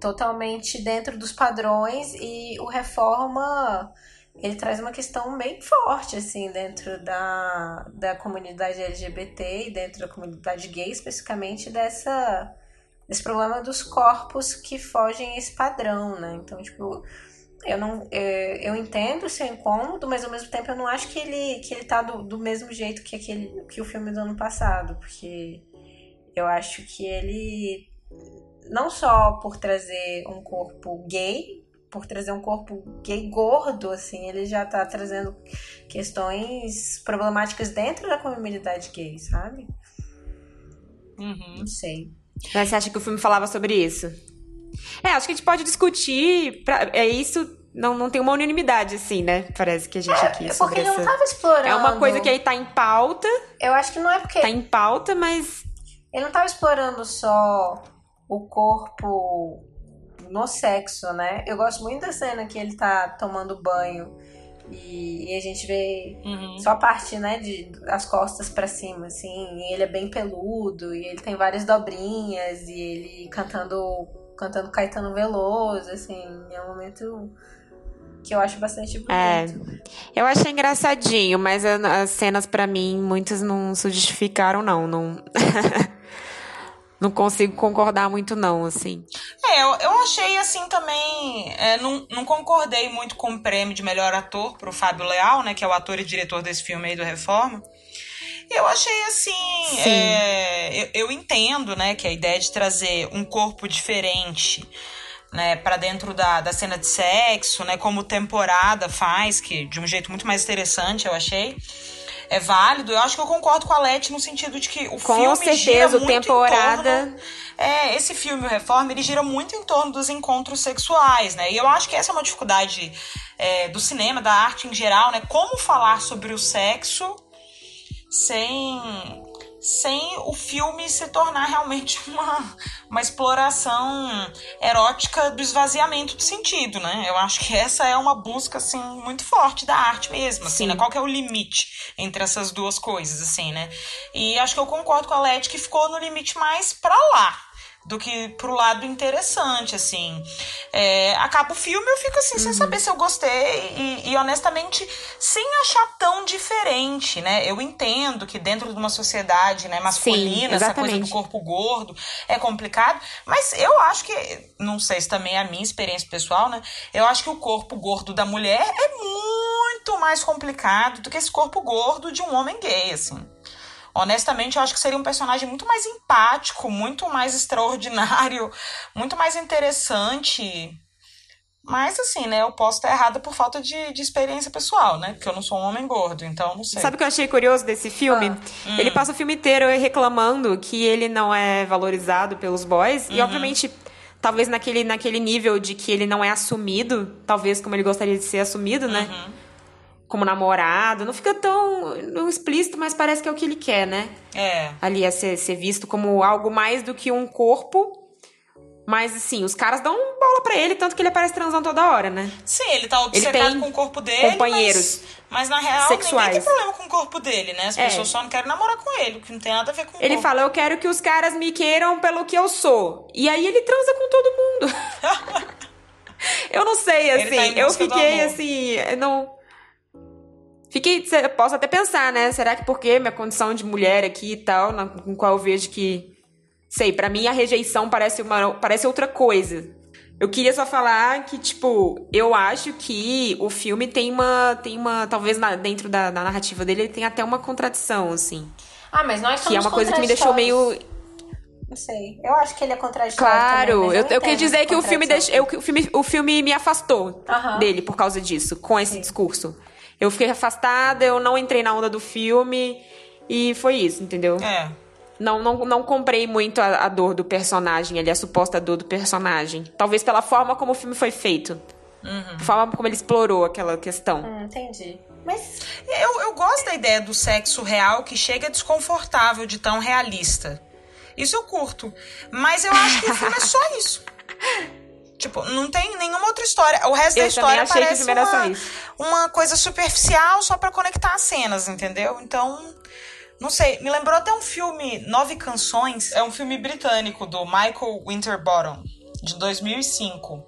Speaker 1: Totalmente dentro dos padrões e o Reforma ele traz uma questão bem forte assim dentro da, da comunidade LGBT e dentro da comunidade gay especificamente dessa desse problema dos corpos que fogem a esse padrão, né? Então, tipo, eu não é, eu entendo o seu incômodo, mas ao mesmo tempo eu não acho que ele que ele tá do, do mesmo jeito que aquele que o filme do ano passado, porque eu acho que ele não só por trazer um corpo gay, por trazer um corpo gay gordo, assim, ele já tá trazendo questões problemáticas dentro da comunidade gay, sabe?
Speaker 2: Uhum.
Speaker 1: Não sei.
Speaker 3: Mas você acha que o filme falava sobre isso? É, acho que a gente pode discutir. Pra, é isso. Não, não tem uma unanimidade, assim, né? Parece que a gente aqui.
Speaker 1: É porque ele não
Speaker 3: essa...
Speaker 1: tava explorando.
Speaker 3: É uma coisa que aí tá em pauta.
Speaker 1: Eu acho que não é porque
Speaker 3: Tá em pauta, mas.
Speaker 1: ele não tava explorando só o corpo no sexo, né? Eu gosto muito da cena que ele tá tomando banho e, e a gente vê
Speaker 2: Uhum.
Speaker 1: Só a parte, né, de as costas pra cima, assim. E ele é bem peludo, e ele tem várias dobrinhas, e ele cantando, cantando Caetano Veloso, assim. É um momento que eu acho bastante
Speaker 3: É.
Speaker 1: bonito.
Speaker 3: Eu achei engraçadinho, mas as cenas pra mim, muitas não se justificaram, não. Não, não consigo concordar muito, não, assim.
Speaker 2: É, eu, eu achei assim também. é, não, não concordei muito com o prêmio de melhor ator pro Fábio Leal, né? Que é o ator e diretor desse filme aí do Reforma. Eu achei assim.
Speaker 3: Sim.
Speaker 2: é, eu, eu entendo, né, que a ideia de trazer um corpo diferente. Né, para dentro da, da cena de sexo, né, como temporada faz, que de um jeito muito mais interessante, eu achei. É válido. Eu acho que eu concordo com a Leti no sentido de que o
Speaker 3: Com
Speaker 2: filme gira
Speaker 3: certeza, o
Speaker 2: muito em
Speaker 3: temporada.
Speaker 2: torno- é, esse filme, o Reforma, ele gira muito em torno dos encontros sexuais, né? E eu acho que essa é uma dificuldade é, do cinema, da arte em geral, né? Como falar sobre o sexo sem sem o filme se tornar realmente uma, uma exploração erótica do esvaziamento do sentido, né? Eu acho que essa é uma busca, assim, muito forte da arte mesmo, assim, né? Qual que é o limite entre essas duas coisas, assim, né? E acho que eu concordo com a Leti que ficou no limite mais pra lá, do que pro lado interessante, assim. É, acaba o filme, eu fico assim, uhum. sem saber se eu gostei e, e, honestamente, sem achar tão diferente, né? Eu entendo que dentro de uma sociedade né, masculina, Sim, essa coisa do corpo gordo é complicado, mas eu acho que, não sei se também é a minha experiência pessoal, né? Eu acho que o corpo gordo da mulher é muito mais complicado do que esse corpo gordo de um homem gay, assim. Honestamente, eu acho que seria um personagem muito mais empático, muito mais extraordinário, muito mais interessante. Mas, assim, né, eu posso estar errada por falta de, de experiência pessoal, né? Porque eu não sou um homem gordo, então não sei.
Speaker 3: Sabe o que eu achei curioso desse filme? Ah, ele hum. passa o filme inteiro reclamando que ele não é valorizado pelos boys. Uhum. E, obviamente, talvez naquele, naquele nível de que ele não é assumido, talvez como ele gostaria de ser assumido, né? Uhum como namorado. Não fica tão explícito, mas parece que é o que ele quer, né?
Speaker 2: É.
Speaker 3: Ali é ser, ser visto como algo mais do que um corpo. Mas, assim, os caras dão bola pra ele, tanto que ele aparece transando toda hora, né?
Speaker 2: Sim, ele tá obcecado ele com o corpo dele.
Speaker 3: Companheiros.
Speaker 2: Mas, mas na real, sexuais. ninguém tem problema com o corpo dele, né? As é. pessoas só não querem namorar com ele, que não tem nada a ver com
Speaker 3: Ele
Speaker 2: corpo.
Speaker 3: fala, eu quero que os caras me queiram pelo que eu sou. E aí ele transa com todo mundo. eu não sei, assim. Tá eu fiquei assim. Não Fiquei, posso até pensar, né? Será que porque minha condição de mulher aqui e tal, na, com qual eu vejo que. Sei, para mim a rejeição parece, uma, parece outra coisa. Eu queria só falar que, tipo, eu acho que o filme tem uma. Tem uma. Talvez na, dentro da, da, narrativa dele ele tem até uma contradição, assim.
Speaker 1: Ah, mas nós somos
Speaker 3: Que é uma coisa que me deixou meio.
Speaker 1: Não sei. Eu acho que ele é contraditório.
Speaker 3: Claro,
Speaker 1: também, eu,
Speaker 3: eu, eu queria dizer que o filme, deixa, eu, o, filme, o filme me afastou dele por causa disso, com esse Sim. discurso. Eu fiquei afastada, eu não entrei na onda do filme e foi isso, entendeu?
Speaker 2: É.
Speaker 3: Não, não, não comprei muito a, a dor do personagem ali, a suposta dor do personagem. Talvez pela forma como o filme foi feito. Uhum. A forma como ele explorou aquela questão.
Speaker 1: Hum, entendi. Mas.
Speaker 2: Eu, eu gosto da ideia do sexo real que chega desconfortável de tão realista. Isso eu curto. Mas eu acho que o filme é só isso. Tipo, não tem nenhuma outra história. O resto
Speaker 3: eu
Speaker 2: da história parece
Speaker 3: uma,
Speaker 2: uma coisa superficial só para conectar as cenas, entendeu? Então, não sei. Me lembrou até um filme, Nove Canções. É um filme britânico do Michael Winterbottom, de 2005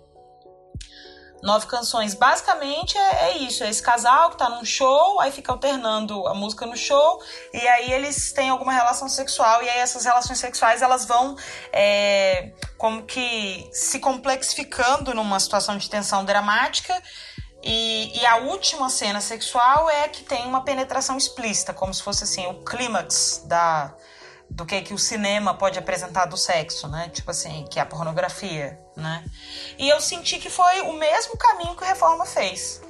Speaker 2: nove canções. Basicamente é, é, isso: é esse casal que tá num show, aí fica alternando a música no show, e aí eles têm alguma relação sexual, e aí essas relações sexuais elas vão é, como que se complexificando numa situação de tensão dramática. E, e, a última cena sexual é que tem uma penetração explícita, como se fosse assim, o clímax da, do que que o cinema pode apresentar do sexo, né? Tipo assim, que é a pornografia, né? E eu senti que foi o mesmo caminho que o Reforma fez.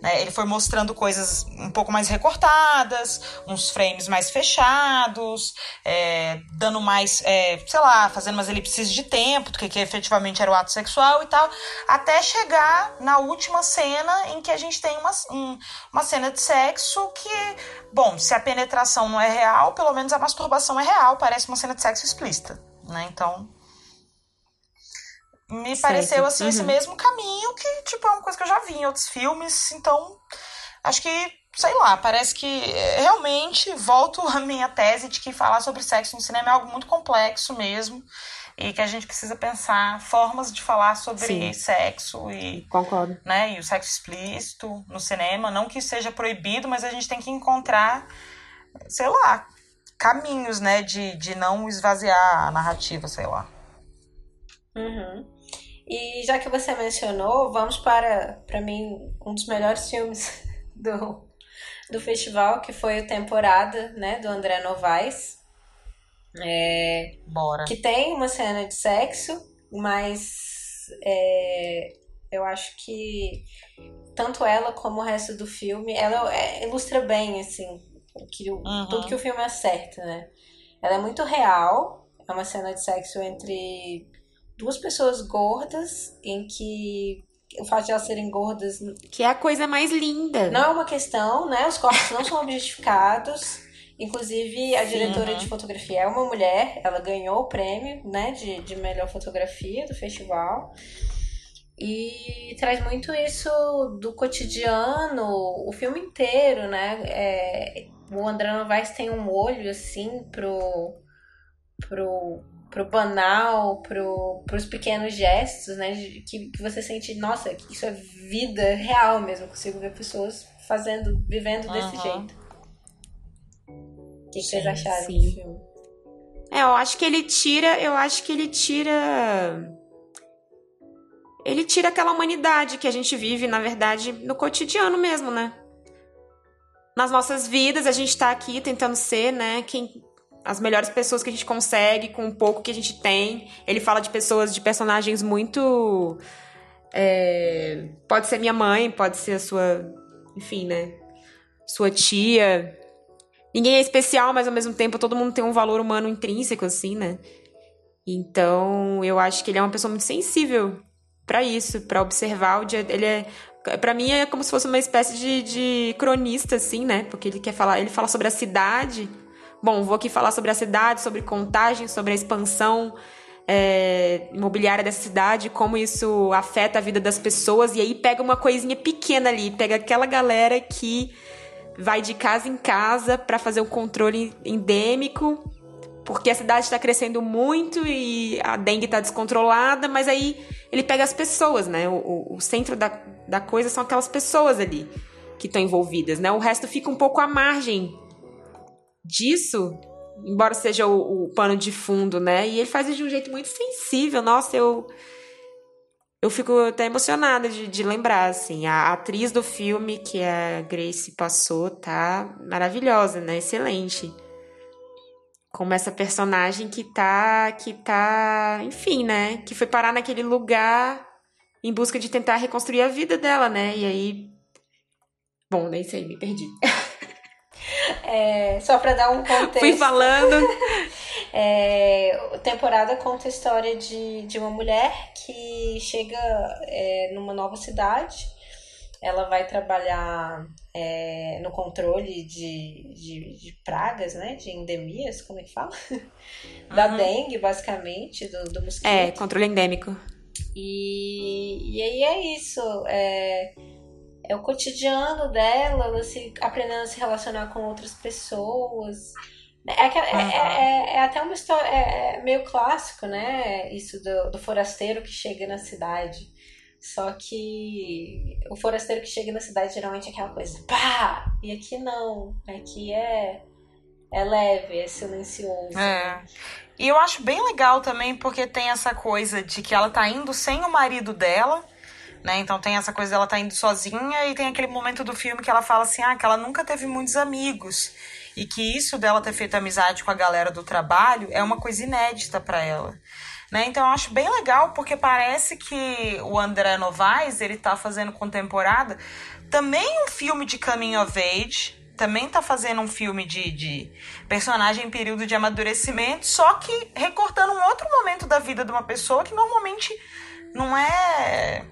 Speaker 2: Né? Ele foi mostrando coisas um pouco mais recortadas, uns frames mais fechados, é, dando mais, é, sei lá, fazendo umas elipses de tempo do que, que efetivamente era o ato sexual e tal, até chegar na última cena em que a gente tem uma, um, uma cena de sexo que, bom, se a penetração não é real, pelo menos a masturbação é real, parece uma cena de sexo explícita. Né? Então, me certo. pareceu assim uhum. esse mesmo caminho que tipo é uma coisa que eu já vi em outros filmes então acho que sei lá parece que é, realmente volto à minha tese de que falar sobre sexo no cinema é algo muito complexo mesmo e que a gente precisa pensar formas de falar sobre Sim. sexo e
Speaker 3: concordo
Speaker 2: né e o sexo explícito no cinema não que seja proibido mas a gente tem que encontrar sei lá caminhos né de, de não esvaziar a narrativa sei lá
Speaker 1: Uhum. E já que você mencionou, vamos para, para mim, um dos melhores filmes do, do festival, que foi o Temporada, né, do André Novaes. É,
Speaker 2: Bora.
Speaker 1: Que tem uma cena de sexo, mas é, eu acho que tanto ela como o resto do filme, ela é, ilustra bem, assim, que, uhum. tudo que o filme acerta, né? Ela é muito real, é uma cena de sexo entre duas pessoas gordas em que o fato de elas serem gordas.
Speaker 3: Que é a coisa mais linda.
Speaker 1: Não é uma questão, né? Os corpos não são objetificados. Inclusive, a diretora
Speaker 2: uhum.
Speaker 1: de fotografia é uma mulher, ela ganhou o prêmio né, de, de melhor fotografia do festival. E traz muito isso do cotidiano, o filme inteiro, né? É, o André Novaes tem um olho, assim, pro, pro, pro banal, pro, pros pequenos gestos, né? Que, que você sente, nossa, isso é vida real mesmo. Eu consigo ver pessoas fazendo, vivendo desse
Speaker 2: Uhum.
Speaker 1: jeito. O que, que vocês
Speaker 3: Sim,
Speaker 1: acharam
Speaker 3: sim.
Speaker 1: do filme?
Speaker 3: É, eu acho que ele tira, eu acho que ele tira ele tira aquela humanidade que a gente vive, na verdade, no cotidiano mesmo, né? Nas nossas vidas, a gente tá aqui tentando ser, né, quem as melhores pessoas que a gente consegue com o pouco que a gente tem. Ele fala de pessoas, de personagens muito é, pode ser minha mãe, pode ser a sua, enfim, né? Sua tia, ninguém é especial, mas ao mesmo tempo todo mundo tem um valor humano intrínseco, assim, né? Então, eu acho que ele é uma pessoa muito sensível pra isso, pra observar o dia. Ele é. Pra mim é como se fosse uma espécie de, de cronista, assim, né? Porque ele quer falar. Ele fala sobre a cidade. Bom, vou aqui falar sobre a cidade, sobre contagem, sobre a expansão é, imobiliária dessa cidade, como isso afeta a vida das pessoas. E aí pega uma coisinha pequena ali, pega aquela galera que vai de casa em casa para fazer o controle endêmico, porque a cidade está crescendo muito e a dengue está descontrolada, mas aí ele pega as pessoas, né? O, o centro da, da coisa são aquelas pessoas ali que estão envolvidas, né? O resto fica um pouco à margem disso, embora seja o, o pano de fundo, né? E ele faz isso de um jeito muito sensível. Nossa, eu eu fico até emocionada de, de lembrar, assim. A atriz do filme, que a Grace passou, tá maravilhosa, né? Excelente. Como essa personagem que tá. que tá. Enfim, né? Que foi parar naquele lugar em busca de tentar reconstruir a vida dela, né? E aí. Bom, nem sei, me perdi.
Speaker 1: É, só pra dar um contexto.
Speaker 3: Fui falando.
Speaker 1: É, a temporada conta a história de, de uma mulher que chega é, numa nova cidade. Ela vai trabalhar é, no controle de, de, de pragas, né? De endemias, como é que fala? Da
Speaker 2: Uhum.
Speaker 1: dengue, basicamente, do, do mosquito.
Speaker 3: É, controle endêmico.
Speaker 1: E, e aí é isso. É, é o cotidiano dela, ela se, aprendendo a se relacionar com outras pessoas. É, é-
Speaker 2: Aham.
Speaker 1: é- é até uma história é, é meio clássico, né? Isso do, do forasteiro que chega na cidade. Só que o forasteiro que chega na cidade geralmente é aquela coisa, pá! E aqui não. Aqui é, é leve, é silencioso.
Speaker 2: É. E eu acho bem legal também porque tem essa coisa de que ela tá indo sem o marido dela, né? Então tem essa coisa dela tá indo sozinha e tem aquele momento do filme que ela fala assim, ah, que ela nunca teve muitos amigos e que isso dela ter feito amizade com a galera do trabalho é uma coisa inédita pra ela. Né? Então eu acho bem legal porque parece que o André Novaes, ele tá fazendo com temporada também um filme de coming of age, também tá fazendo um filme de, de personagem em período de amadurecimento, só que recortando um outro momento da vida de uma pessoa que normalmente não é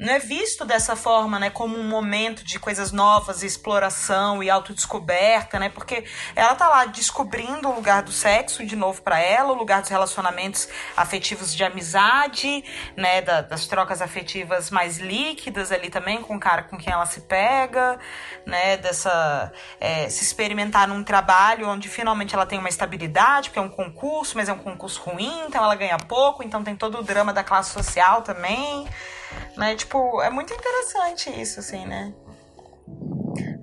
Speaker 2: não é visto dessa forma, né, como um momento de coisas novas, exploração e autodescoberta, né? Porque ela tá lá descobrindo o lugar do sexo de novo para ela, o lugar dos relacionamentos afetivos de amizade, né, da- das trocas afetivas mais líquidas ali também com o cara com quem ela se pega, né, dessa é, se experimentar num trabalho onde finalmente ela tem uma estabilidade, porque é um concurso, mas é um concurso ruim, então ela ganha pouco, então tem todo o drama da classe social também, né? Tipo, é muito interessante isso, assim, né?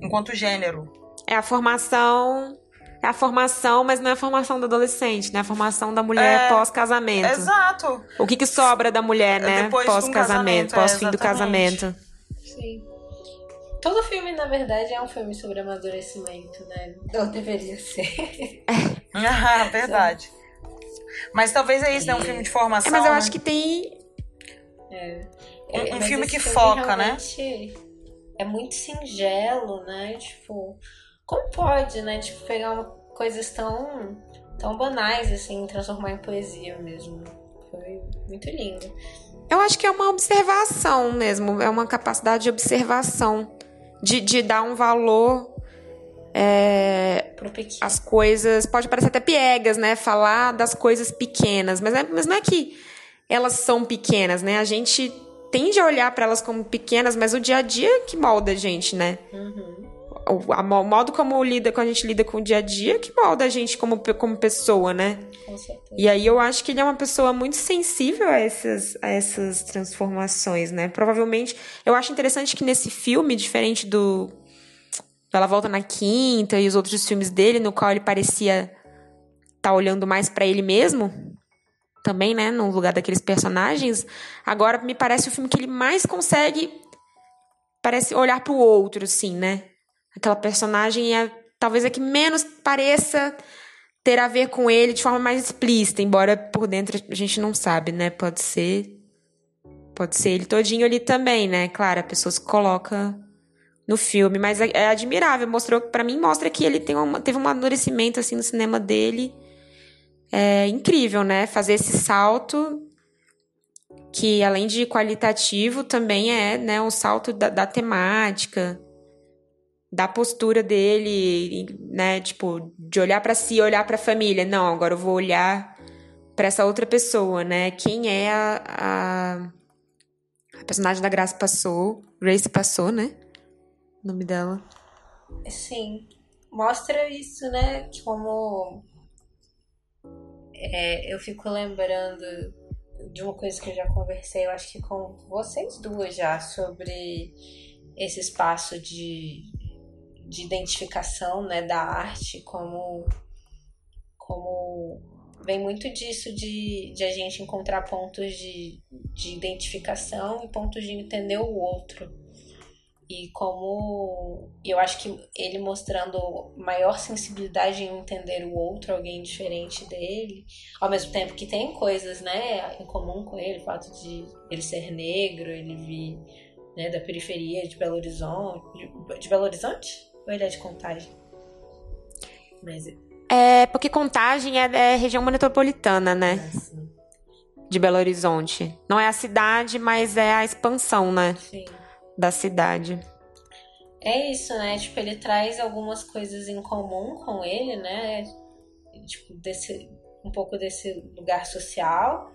Speaker 2: Enquanto gênero.
Speaker 3: É a formação. É a formação, mas não é a formação do adolescente, né? É a formação da mulher
Speaker 2: É,
Speaker 3: pós-casamento.
Speaker 2: Exato.
Speaker 3: O que, que sobra da mulher, né?
Speaker 2: Um
Speaker 3: Pós-casamento,
Speaker 2: casamento, é,
Speaker 3: pós-fim do casamento.
Speaker 1: Sim. Todo filme, na verdade, é um filme sobre amadurecimento, né? Ou deveria ser.
Speaker 2: Ah, verdade. Mas talvez é isso, né? Um filme de formação.
Speaker 3: É, mas eu
Speaker 2: né?
Speaker 3: acho que tem.
Speaker 2: Um- um filme que foca, né?
Speaker 1: É muito singelo, né? Tipo, como pode, né? Tipo, pegar uma, coisas tão, tão banais, assim, transformar em poesia mesmo. Foi muito lindo.
Speaker 3: Eu acho que é uma observação mesmo. É uma capacidade de observação. De, de dar um valor é, as coisas. Pode parecer até piegas, né? Falar das coisas pequenas, mas, é, mas não é que elas são pequenas, né? A gente tende a olhar para elas como pequenas, mas o dia a dia é que molda a gente, né? Uhum. O, a, o modo como lida, quando a gente lida com o dia a dia que molda a gente como, como pessoa, né?
Speaker 1: Com certeza.
Speaker 3: E aí eu acho que ele é uma pessoa muito sensível a essas, a essas transformações, né? Provavelmente, eu acho interessante que nesse filme, diferente do Ela Volta na Quinta e os outros filmes dele, no qual ele parecia estar tá olhando mais para ele mesmo, também, né, no lugar daqueles personagens, agora me parece o filme que ele mais consegue parece olhar para o outro, assim, né? Aquela personagem é talvez a que menos pareça ter a ver com ele de forma mais explícita, embora por dentro a gente não sabe, né? Pode ser pode ser ele todinho ali também, né? Claro, a pessoa se coloca no filme, mas é, é admirável, mostrou para mim mostra que ele tem uma, teve um amadurecimento assim no cinema dele é incrível, né? Fazer esse salto que além de qualitativo também é, né, um salto da, da temática, da postura dele, né, tipo, de olhar para si, olhar para a família. Não, agora eu vou olhar para essa outra pessoa, né? Quem é a, a, a personagem da Graça passou, Grace passou, né? O nome dela.
Speaker 1: Sim, mostra isso, né? Como é, eu fico lembrando de uma coisa que eu já conversei, eu acho que com vocês duas já, sobre esse espaço de, de identificação né, da arte, como, como vem muito disso de, de a gente encontrar pontos de, de identificação e pontos de entender o outro. E como eu acho que ele mostrando maior sensibilidade em entender o outro, alguém diferente dele, ao mesmo tempo que tem coisas, né, em comum com ele, o fato de ele ser negro, ele vir né, da periferia de Belo Horizonte, de, Belo Horizonte? Ou ele é de Contagem? Mas
Speaker 3: é porque Contagem é, é região metropolitana, né?
Speaker 1: É,
Speaker 3: de Belo Horizonte. Não é a cidade, mas é a expansão, né?
Speaker 1: Sim
Speaker 3: da cidade.
Speaker 1: É isso, né? Tipo, ele traz algumas coisas em comum com ele, né? Tipo, desse, um pouco desse lugar social.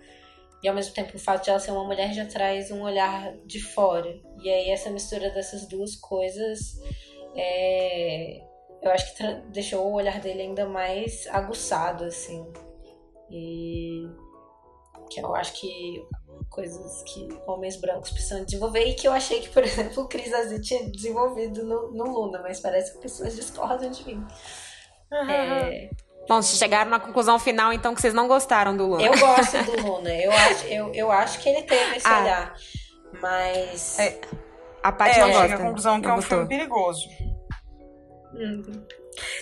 Speaker 1: E ao mesmo tempo o fato de ela ser uma mulher já traz um olhar de fora. E aí essa mistura dessas duas coisas é, eu acho que deixou o olhar dele ainda mais aguçado, assim. E que eu acho que coisas que homens brancos precisam desenvolver e que eu achei que, por exemplo, o Cris Aziz tinha desenvolvido no, no Luna, mas parece que pessoas discordam de mim. Uhum. É...
Speaker 3: Bom, vocês chegaram na conclusão final, então, que vocês não gostaram do Luna.
Speaker 1: Eu gosto do Luna. Eu acho, eu, eu acho que ele teve esse ah. olhar. Mas.
Speaker 2: É, a parte é, não gosta. a conclusão que é um filme perigoso.
Speaker 1: Uhum.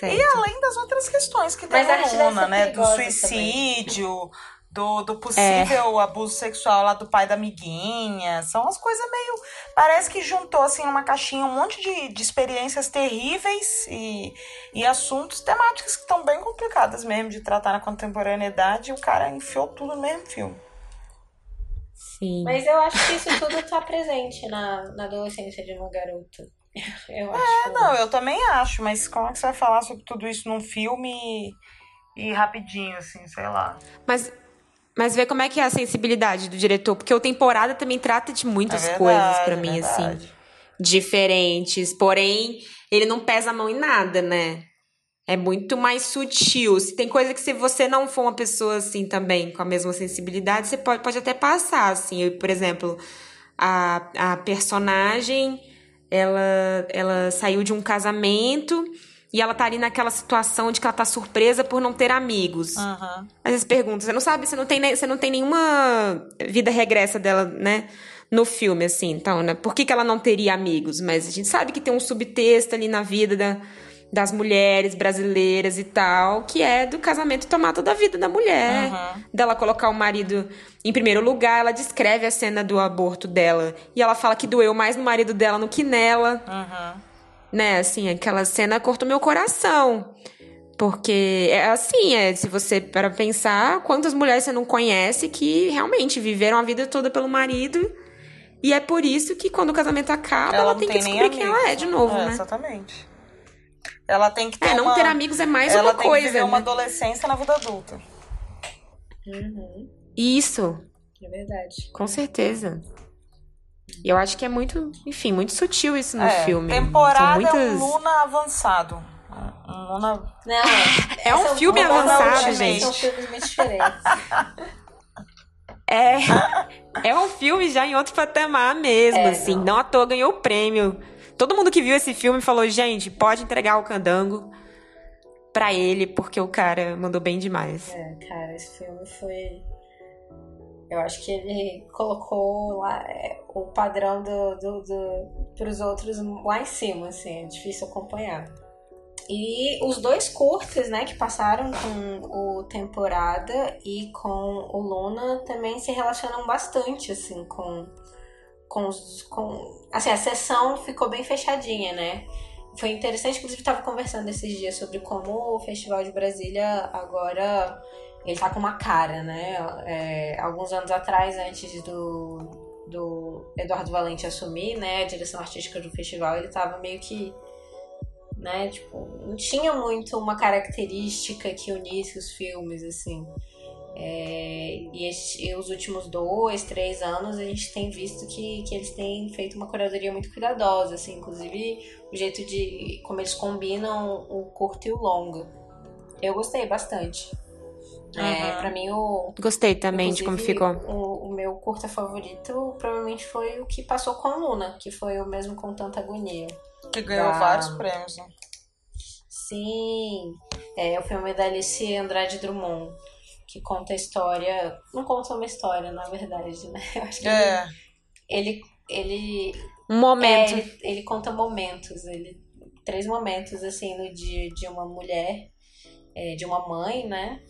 Speaker 2: E além das outras questões que tem no Luna, né? Do suicídio, também do, do possível é. abuso sexual lá do pai da amiguinha. São as coisas meio. Parece que juntou assim numa caixinha um monte de, de experiências terríveis e, e assuntos temáticas que estão bem complicadas mesmo de tratar na contemporaneidade e o cara enfiou tudo no mesmo filme.
Speaker 3: Sim.
Speaker 1: Mas eu acho que isso tudo tá presente na, na adolescência de uma garota. Eu acho.
Speaker 2: É, não, eu também acho, mas como é que você vai falar sobre tudo isso num filme e, e rapidinho, assim, sei lá.
Speaker 3: Mas mas vê como é que é a sensibilidade do diretor, porque o temporada também trata de muitas é verdade, coisas para mim é assim, diferentes, porém ele não pesa a mão em nada, né? É muito mais sutil. Se tem coisa que se você não for uma pessoa assim também com a mesma sensibilidade, você pode, pode até passar assim. Eu, por exemplo, a, a personagem ela ela saiu de um casamento e ela tá ali naquela situação de que ela tá surpresa por não ter amigos.
Speaker 2: Uhum.
Speaker 3: Às vezes pergunta, você não sabe, você não tem, você não tem nenhuma vida regressa dela, né? No filme, assim, então, né? Por que, que ela não teria amigos? Mas a gente sabe que tem um subtexto ali na vida da, das mulheres brasileiras e tal, que é do casamento tomar toda a vida da mulher, uhum. dela colocar o marido em primeiro lugar. Ela descreve a cena do aborto dela e ela fala que doeu mais no marido dela do que nela.
Speaker 2: Uhum
Speaker 3: né? Assim, aquela cena cortou meu coração. Porque é assim, é, se você para pensar, quantas mulheres você não conhece que realmente viveram a vida toda pelo marido. E é por isso que quando o casamento acaba, ela, ela tem que descobrir quem ela é de novo, é, né?
Speaker 2: Exatamente. Ela tem que ter
Speaker 3: É, não
Speaker 2: uma...
Speaker 3: ter amigos é mais
Speaker 2: ela
Speaker 3: uma
Speaker 2: tem que
Speaker 3: coisa.
Speaker 2: viver
Speaker 3: né?
Speaker 2: uma adolescência na vida adulta.
Speaker 1: Uhum,
Speaker 3: Isso,
Speaker 1: é verdade.
Speaker 3: com certeza. E eu acho que é muito, enfim, muito sutil isso no
Speaker 2: é,
Speaker 3: filme.
Speaker 2: Temporada
Speaker 3: São muitas...
Speaker 2: é um Luna avançado. Um Luna...
Speaker 1: Não,
Speaker 3: É um
Speaker 1: são
Speaker 3: filme
Speaker 2: avançado,
Speaker 1: são
Speaker 3: gente.
Speaker 1: São filmes muito diferentes.
Speaker 3: É, é um filme já em outro patamar mesmo,
Speaker 1: É,
Speaker 3: assim.
Speaker 1: não.
Speaker 3: Não. à toa ganhou o prêmio. Todo mundo que viu esse filme falou, gente, pode entregar o candango pra ele, porque o cara mandou bem demais.
Speaker 1: É, cara, esse filme foi. Eu acho que ele colocou lá é, o padrão do, do, do, pros outros lá em cima, assim, é difícil acompanhar. E os dois curtas, né, que passaram com o Temporada e com o Luna também se relacionam bastante, assim, com, com os. Com, assim, a sessão ficou bem fechadinha, né? Foi interessante, inclusive estava conversando esses dias sobre como o Festival de Brasília agora ele tá com uma cara, né? É, alguns anos atrás, antes do, do Eduardo Valente assumir, né, a direção artística do festival, ele tava meio que, né, tipo, não tinha muito uma característica que unisse os filmes, assim. É, e, esse- e os últimos dois, três anos a gente tem visto que, que eles têm feito uma curadoria muito cuidadosa, assim, inclusive o jeito de como eles combinam o curto e o longo. Eu gostei bastante. É,
Speaker 2: Uhum.
Speaker 1: pra mim, o,
Speaker 3: Gostei também de como ficou.
Speaker 1: O, o meu curta favorito provavelmente foi o que passou com a Luna, que foi o mesmo com tanta agonia.
Speaker 2: Que ganhou
Speaker 1: Da-
Speaker 2: vários prêmios. né?
Speaker 1: Sim, é o filme da Alice Andrade Drummond, que conta a história. Não conta uma história, na verdade, né? Eu acho que
Speaker 2: É.
Speaker 1: ele. ele
Speaker 3: Um momento.
Speaker 1: É, ele, ele conta momentos, ele três momentos assim no dia de uma mulher, é, de uma mãe, né?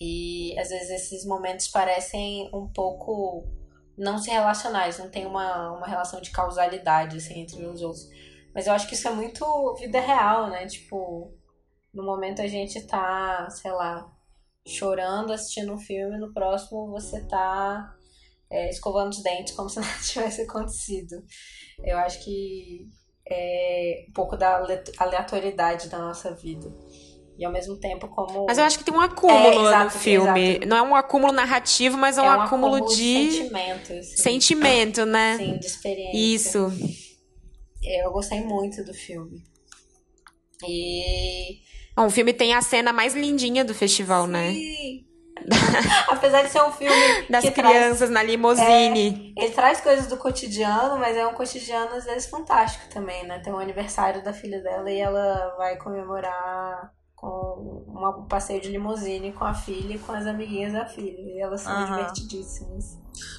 Speaker 1: E às vezes esses momentos parecem um pouco não se relacionais, não tem uma, uma relação de causalidade assim entre os outros. Mas eu acho que isso é muito vida real, né? Tipo, no momento a gente tá, sei lá, chorando assistindo um filme, no próximo você tá é, escovando os dentes como se nada tivesse acontecido. Eu acho que é um pouco da ale- aleatoriedade da nossa vida. E ao mesmo tempo como.
Speaker 3: Mas eu acho que tem um acúmulo
Speaker 1: É,
Speaker 3: no
Speaker 1: exato,
Speaker 3: filme.
Speaker 1: exato.
Speaker 3: Não é um acúmulo narrativo, mas é um, acúmulo, de
Speaker 1: sentimento. assim.
Speaker 3: sentimento, né?
Speaker 1: Sim, de experiência.
Speaker 3: Isso.
Speaker 1: Eu gostei muito do filme. E.
Speaker 3: Bom, o filme tem a cena mais lindinha do festival, né?
Speaker 1: Sim. Apesar de ser um filme
Speaker 3: Das
Speaker 1: que traz
Speaker 3: crianças na limusine.
Speaker 1: Ele traz coisas do cotidiano, mas é um cotidiano às vezes fantástico também, né? Tem o aniversário da filha dela e ela vai comemorar com uma- um passeio de limusine com a filha e com as amiguinhas da filha. E elas são
Speaker 2: Aham.
Speaker 1: divertidíssimas.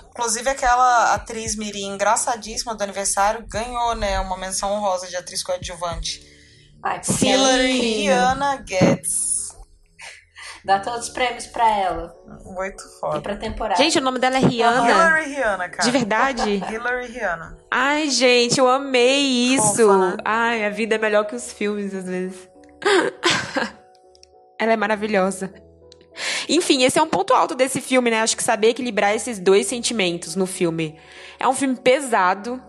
Speaker 2: Inclusive, aquela atriz Mirim engraçadíssima do aniversário ganhou, né, uma menção honrosa de atriz coadjuvante.
Speaker 1: Ai,
Speaker 2: Hillary
Speaker 3: Sim.
Speaker 2: Rihanna Getz.
Speaker 1: dá todos os prêmios pra ela
Speaker 2: Muito
Speaker 1: e
Speaker 2: foda.
Speaker 1: pra temporada.
Speaker 3: Gente, o nome dela é Rihanna.
Speaker 2: Hillary Rihanna, cara.
Speaker 3: De verdade?
Speaker 2: Hillary Rihanna.
Speaker 3: Ai, gente, eu amei isso.
Speaker 2: Né?
Speaker 3: Ai, a vida é melhor que os filmes, às vezes. Ela é maravilhosa. Enfim, esse é um ponto alto desse filme, né? Acho que saber equilibrar esses dois sentimentos no filme. É um filme pesado,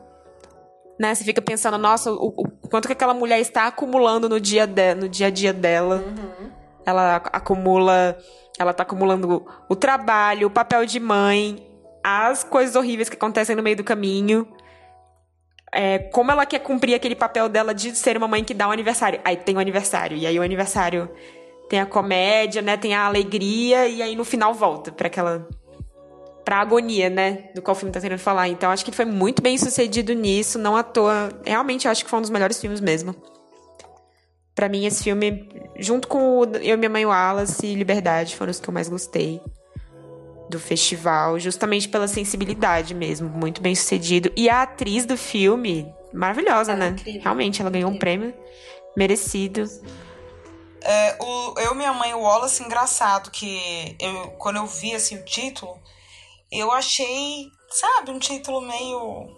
Speaker 3: né? Você fica pensando, nossa, o, o quanto que aquela mulher está acumulando no dia, de, no dia a dia dela.
Speaker 1: Uhum.
Speaker 3: Ela ac- acumula. Ela tá acumulando o trabalho, o papel de mãe, as coisas horríveis que acontecem no meio do caminho. É, como ela quer cumprir aquele papel dela de ser uma mãe que dá um aniversário. Aí tem o aniversário. E aí o aniversário tem a comédia, né? Tem a alegria. E aí no final volta pra aquela. pra agonia, né? Do qual o filme tá querendo falar. Então acho que ele foi muito bem sucedido nisso. Não à toa. Realmente acho que foi um dos melhores filmes mesmo. Pra mim, esse filme, junto com o Eu, Minha Mãe Wallace e Liberdade, foram os que eu mais gostei do festival, justamente pela sensibilidade mesmo, muito bem sucedido. E a atriz do filme, maravilhosa,
Speaker 1: Ela é
Speaker 3: né?
Speaker 1: incrível,
Speaker 3: Realmente, ela ganhou um
Speaker 1: incrível.
Speaker 3: prêmio merecido.
Speaker 2: É, o Eu, Minha Mãe e o Wallace, engraçado que eu, quando eu vi assim, o título, eu achei, sabe, um título meio.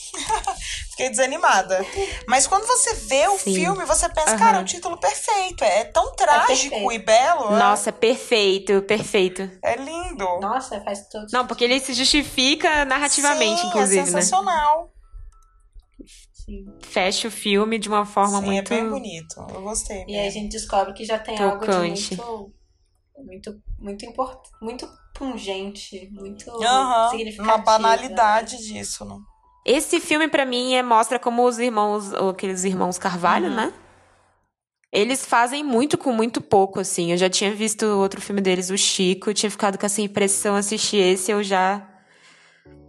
Speaker 2: Fiquei desanimada. Mas quando você vê o
Speaker 3: Sim.
Speaker 2: filme, você pensa,
Speaker 3: Aham.
Speaker 2: cara, é um título perfeito. É tão trágico
Speaker 1: perfeito.
Speaker 2: e belo. é-
Speaker 3: Nossa, perfeito, perfeito.
Speaker 2: É lindo.
Speaker 1: Nossa, faz todo
Speaker 3: Não, porque ele se justifica narrativamente,
Speaker 2: Sim,
Speaker 3: inclusive,
Speaker 2: é
Speaker 3: né?
Speaker 2: sensacional.
Speaker 3: fecha o filme de uma forma
Speaker 2: Sim,
Speaker 3: muito.
Speaker 2: é bem bonito. Eu gostei.
Speaker 1: E aí a gente descobre que já tem
Speaker 3: Tocante.
Speaker 1: algo de muito, muito, muito importante, muito pungente, muito
Speaker 2: Aham,
Speaker 1: significativo.
Speaker 2: uma
Speaker 1: né?
Speaker 2: banalidade disso, né?
Speaker 3: Esse filme, pra mim, é, mostra como os irmãos, aqueles irmãos Carvalho,
Speaker 2: Uhum.
Speaker 3: né? Eles fazem muito com muito pouco, assim. Eu já tinha visto outro filme deles, o Chico, tinha ficado com essa impressão, assistir esse, eu já.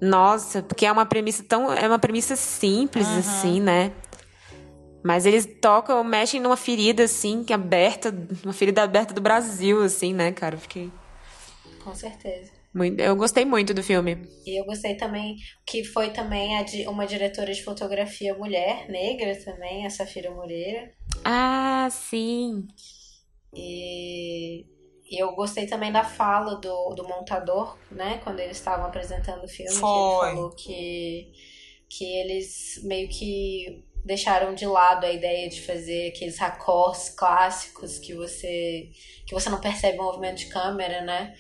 Speaker 3: Nossa, porque é uma premissa tão. É uma premissa simples,
Speaker 2: Uhum.
Speaker 3: assim, né? Mas eles tocam, mexem numa ferida, assim, que é aberta, uma ferida aberta do Brasil, assim, né, cara? Eu Fiquei.
Speaker 1: Com certeza.
Speaker 3: Eu gostei muito do filme.
Speaker 1: E eu gostei também que foi também uma diretora de fotografia mulher, negra também, a Safira Moreira.
Speaker 3: Ah, sim.
Speaker 1: E, eu gostei também da fala do, do montador, né? Quando eles estavam apresentando o filme, que
Speaker 2: Foi.
Speaker 1: ele falou que, que eles meio que deixaram de lado a ideia de fazer aqueles raccords clássicos que você que você não percebe o movimento de câmera, né?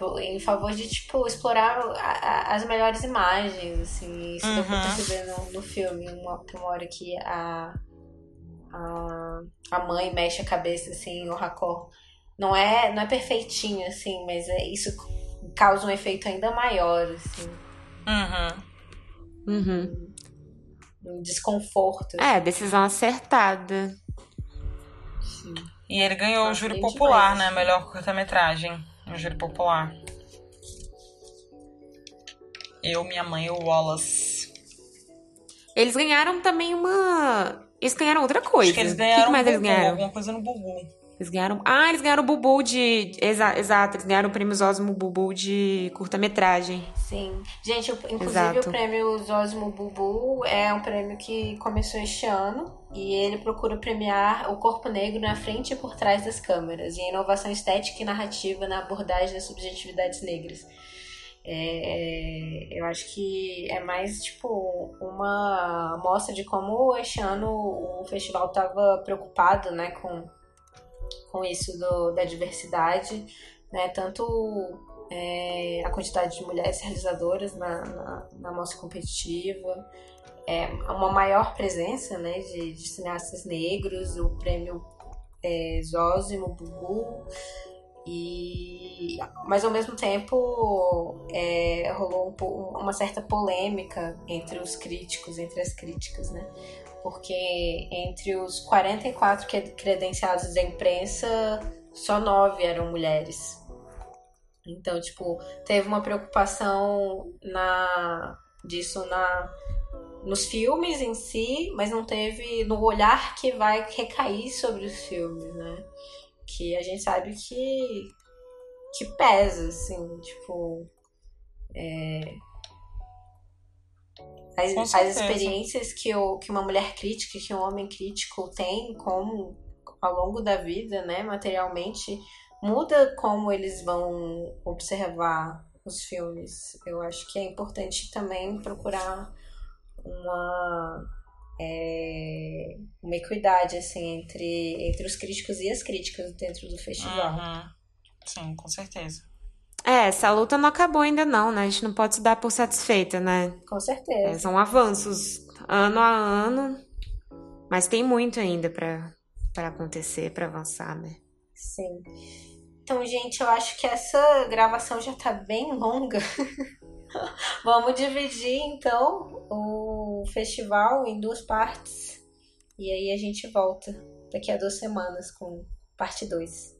Speaker 1: Por- Em favor de, tipo, explorar a- a- as melhores imagens, assim. Isso deu pra
Speaker 2: Uhum.
Speaker 1: perceber no, no filme. Uma, uma hora que a, a, a mãe mexe a cabeça, assim, o raccord. Não é, não é perfeitinho, assim, mas é, isso causa um efeito ainda maior, assim.
Speaker 2: Uhum.
Speaker 3: Uhum.
Speaker 1: Um desconforto.
Speaker 3: É, decisão acertada.
Speaker 1: assim.
Speaker 2: E ele ganhou o júri popular,
Speaker 1: demais.
Speaker 2: né? Melhor curta-metragem. O júri popular. Eu, minha mãe e o Wallace.
Speaker 3: Eles ganharam também uma. Eles ganharam outra coisa.
Speaker 2: Acho que eles
Speaker 3: O
Speaker 2: ganharam
Speaker 3: que mais
Speaker 2: um
Speaker 3: eles
Speaker 2: Bubu,
Speaker 3: ganharam?
Speaker 2: alguma coisa no Bubu.
Speaker 3: Eles ganharam. Ah, eles ganharam o Bubu de. Exa... Exato, eles ganharam o prêmio Osmo Bubu de curta-metragem.
Speaker 1: Sim. Gente, o- inclusive
Speaker 3: Exato.
Speaker 1: o prêmio Zosimo Bubu é um prêmio que começou este ano e ele procura premiar o corpo negro na frente e por trás das câmeras e a inovação estética e narrativa na abordagem das subjetividades negras. É, eu acho que é mais tipo uma amostra de como este ano o festival estava preocupado né, com, com isso do- da diversidade, né, tanto é, a quantidade de mulheres realizadoras na, na, na mostra competitiva, é, uma maior presença né, de, de cineastas negros, o prêmio é, Zózimo, Bubu, e, mas ao mesmo tempo é, rolou um uma certa polêmica entre os críticos, entre as críticas, né? Porque entre os 44 que- credenciados da imprensa, só nove eram mulheres. Então, tipo, teve uma preocupação na disso na nos filmes em si, mas não teve no olhar que vai recair sobre os filmes, né? Que a gente sabe que que pesa, assim, tipo é, as, as experiências que, o, que uma mulher crítica, que um homem crítico tem como ao longo da vida, né, materialmente, muda como eles vão observar os filmes. Eu acho que é importante também procurar uma é, uma equidade assim entre, entre os críticos e as críticas dentro do festival.
Speaker 2: Uhum. Sim, com certeza.
Speaker 3: É, essa luta não acabou ainda, não, né? A gente não pode se dar por satisfeita, né?
Speaker 1: Com
Speaker 3: É,
Speaker 1: certeza.
Speaker 3: são avanços ano a ano, mas tem muito ainda pra, pra acontecer, pra avançar, né?
Speaker 1: Sim. Então, gente, eu acho que essa gravação já tá bem longa. Vamos dividir então o festival em duas partes. E aí a gente volta daqui a duas semanas com parte 2.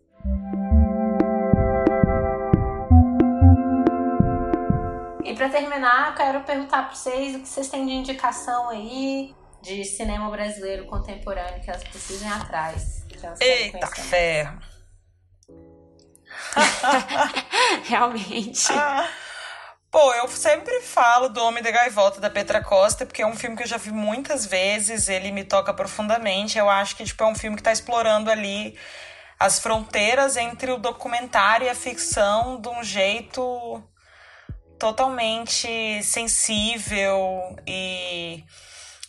Speaker 1: E pra terminar, quero perguntar pra vocês o que vocês têm de indicação aí de cinema brasileiro contemporâneo que elas precisem ir atrás.
Speaker 2: Eita ferro.
Speaker 3: Realmente.
Speaker 2: Pô, eu sempre falo do Homem da Gaivota da Petra Costa, porque é um filme que eu já vi muitas vezes, ele me toca profundamente. Eu acho que tipo, é um filme que tá explorando ali as fronteiras entre o documentário e a ficção de um jeito totalmente sensível e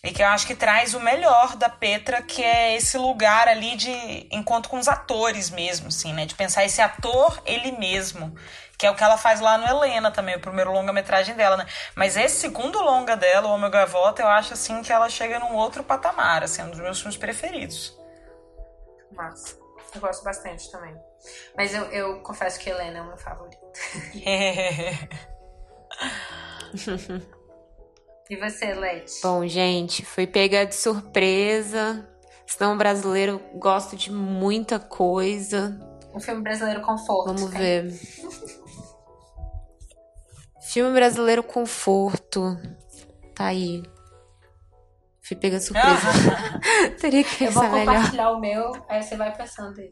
Speaker 2: E que eu acho que traz o melhor da Petra, que é esse lugar ali de encontro com os atores mesmo, assim, né? De pensar esse ator ele mesmo. Que é o que ela faz lá no Helena também, o primeiro longa-metragem dela, né? Mas esse segundo longa dela, o Omega Volta, eu acho, assim, que ela chega num outro patamar, assim, um dos meus filmes preferidos.
Speaker 1: Massa. Eu gosto bastante também. Mas eu, eu confesso que Helena é o meu favorito. E você, Leti?
Speaker 3: Bom, gente, fui pega de surpresa. Cinema brasileiro gosto de muita coisa.
Speaker 1: Um filme brasileiro conforto.
Speaker 3: Vamos ver. filme brasileiro conforto. Tá aí. Fui pega de surpresa. Teria que
Speaker 1: Eu vou
Speaker 3: pensar melhor.
Speaker 1: compartilhar o meu, aí você vai pensando aí.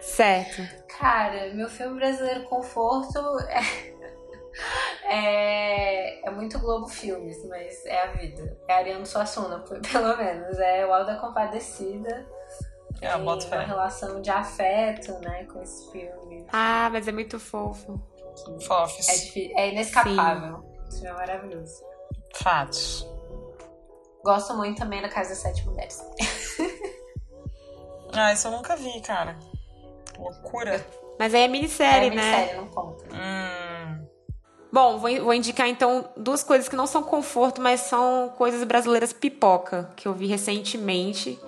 Speaker 3: Certo.
Speaker 1: Cara, meu filme brasileiro conforto é, é, é muito Globo Filmes, mas é a vida. É Ariano Suassuna, pelo menos. É o Alda Compadecida.
Speaker 2: É, boto
Speaker 1: Tem uma
Speaker 2: fé.
Speaker 1: relação de afeto, né, com esse filme.
Speaker 3: Ah, mas é muito fofo.
Speaker 1: É,
Speaker 2: Fofes.
Speaker 1: difí- é inescapável. Filme é maravilhoso.
Speaker 2: Fatos.
Speaker 1: Gosto muito também da Casa das Sete Mulheres.
Speaker 2: Ah, isso eu nunca vi, cara. Loucura.
Speaker 3: Mas aí é minissérie,
Speaker 1: é
Speaker 3: né?
Speaker 1: minissérie, não conta.
Speaker 2: Hum.
Speaker 3: Bom, vou, vou indicar então duas coisas que não são conforto, mas são coisas brasileiras pipoca, que eu vi recentemente.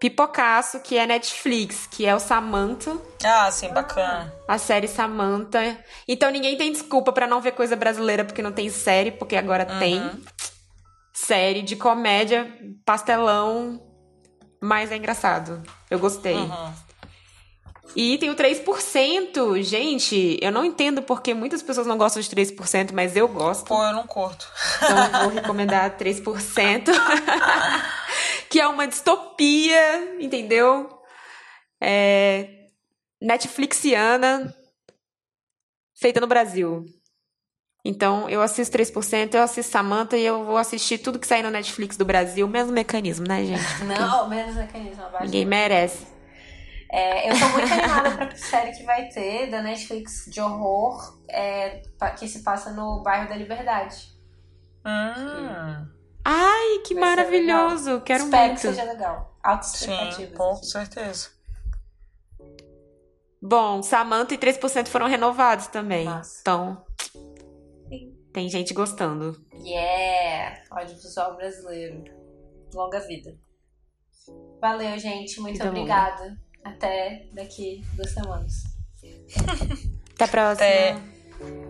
Speaker 3: Pipocaço, que é Netflix, que é o Samantha,
Speaker 2: Ah, sim, bacana.
Speaker 3: a série Samantha. Então ninguém tem desculpa pra não ver coisa brasileira porque não tem série, porque agora tem. Série de comédia, pastelão, mas é engraçado. Eu gostei.
Speaker 2: Uhum.
Speaker 3: E tem o 3%. Gente, eu não entendo porque muitas pessoas não gostam de 3%, mas eu gosto.
Speaker 2: Pô, eu não curto.
Speaker 3: Então eu vou recomendar 3%. que é uma distopia, entendeu? É Netflixiana, feita no Brasil. Então, eu assisto 3%, eu assisto Samantha e eu vou assistir tudo que sair no Netflix do Brasil. Mesmo mecanismo, né, gente?
Speaker 1: Não, menos mecanismo.
Speaker 3: Ninguém merece.
Speaker 1: É, eu tô muito animada pra série que vai ter da Netflix de horror é, que se passa no bairro da Liberdade.
Speaker 2: Hum.
Speaker 3: Ai, que
Speaker 1: Vai
Speaker 3: maravilhoso! Quero
Speaker 1: Espero
Speaker 3: muito.
Speaker 1: que seja legal. Altas
Speaker 2: Sim, com
Speaker 1: assim.
Speaker 2: certeza.
Speaker 3: Bom, Samantha e 3% foram renovados também.
Speaker 1: Massa.
Speaker 3: Então,
Speaker 1: Sim.
Speaker 3: tem gente gostando.
Speaker 1: Yeah! Audiovisual brasileiro. Longa vida. Valeu, gente. Muito
Speaker 3: Vida longa.
Speaker 1: Até daqui duas semanas.
Speaker 3: Até a próxima.
Speaker 2: Até.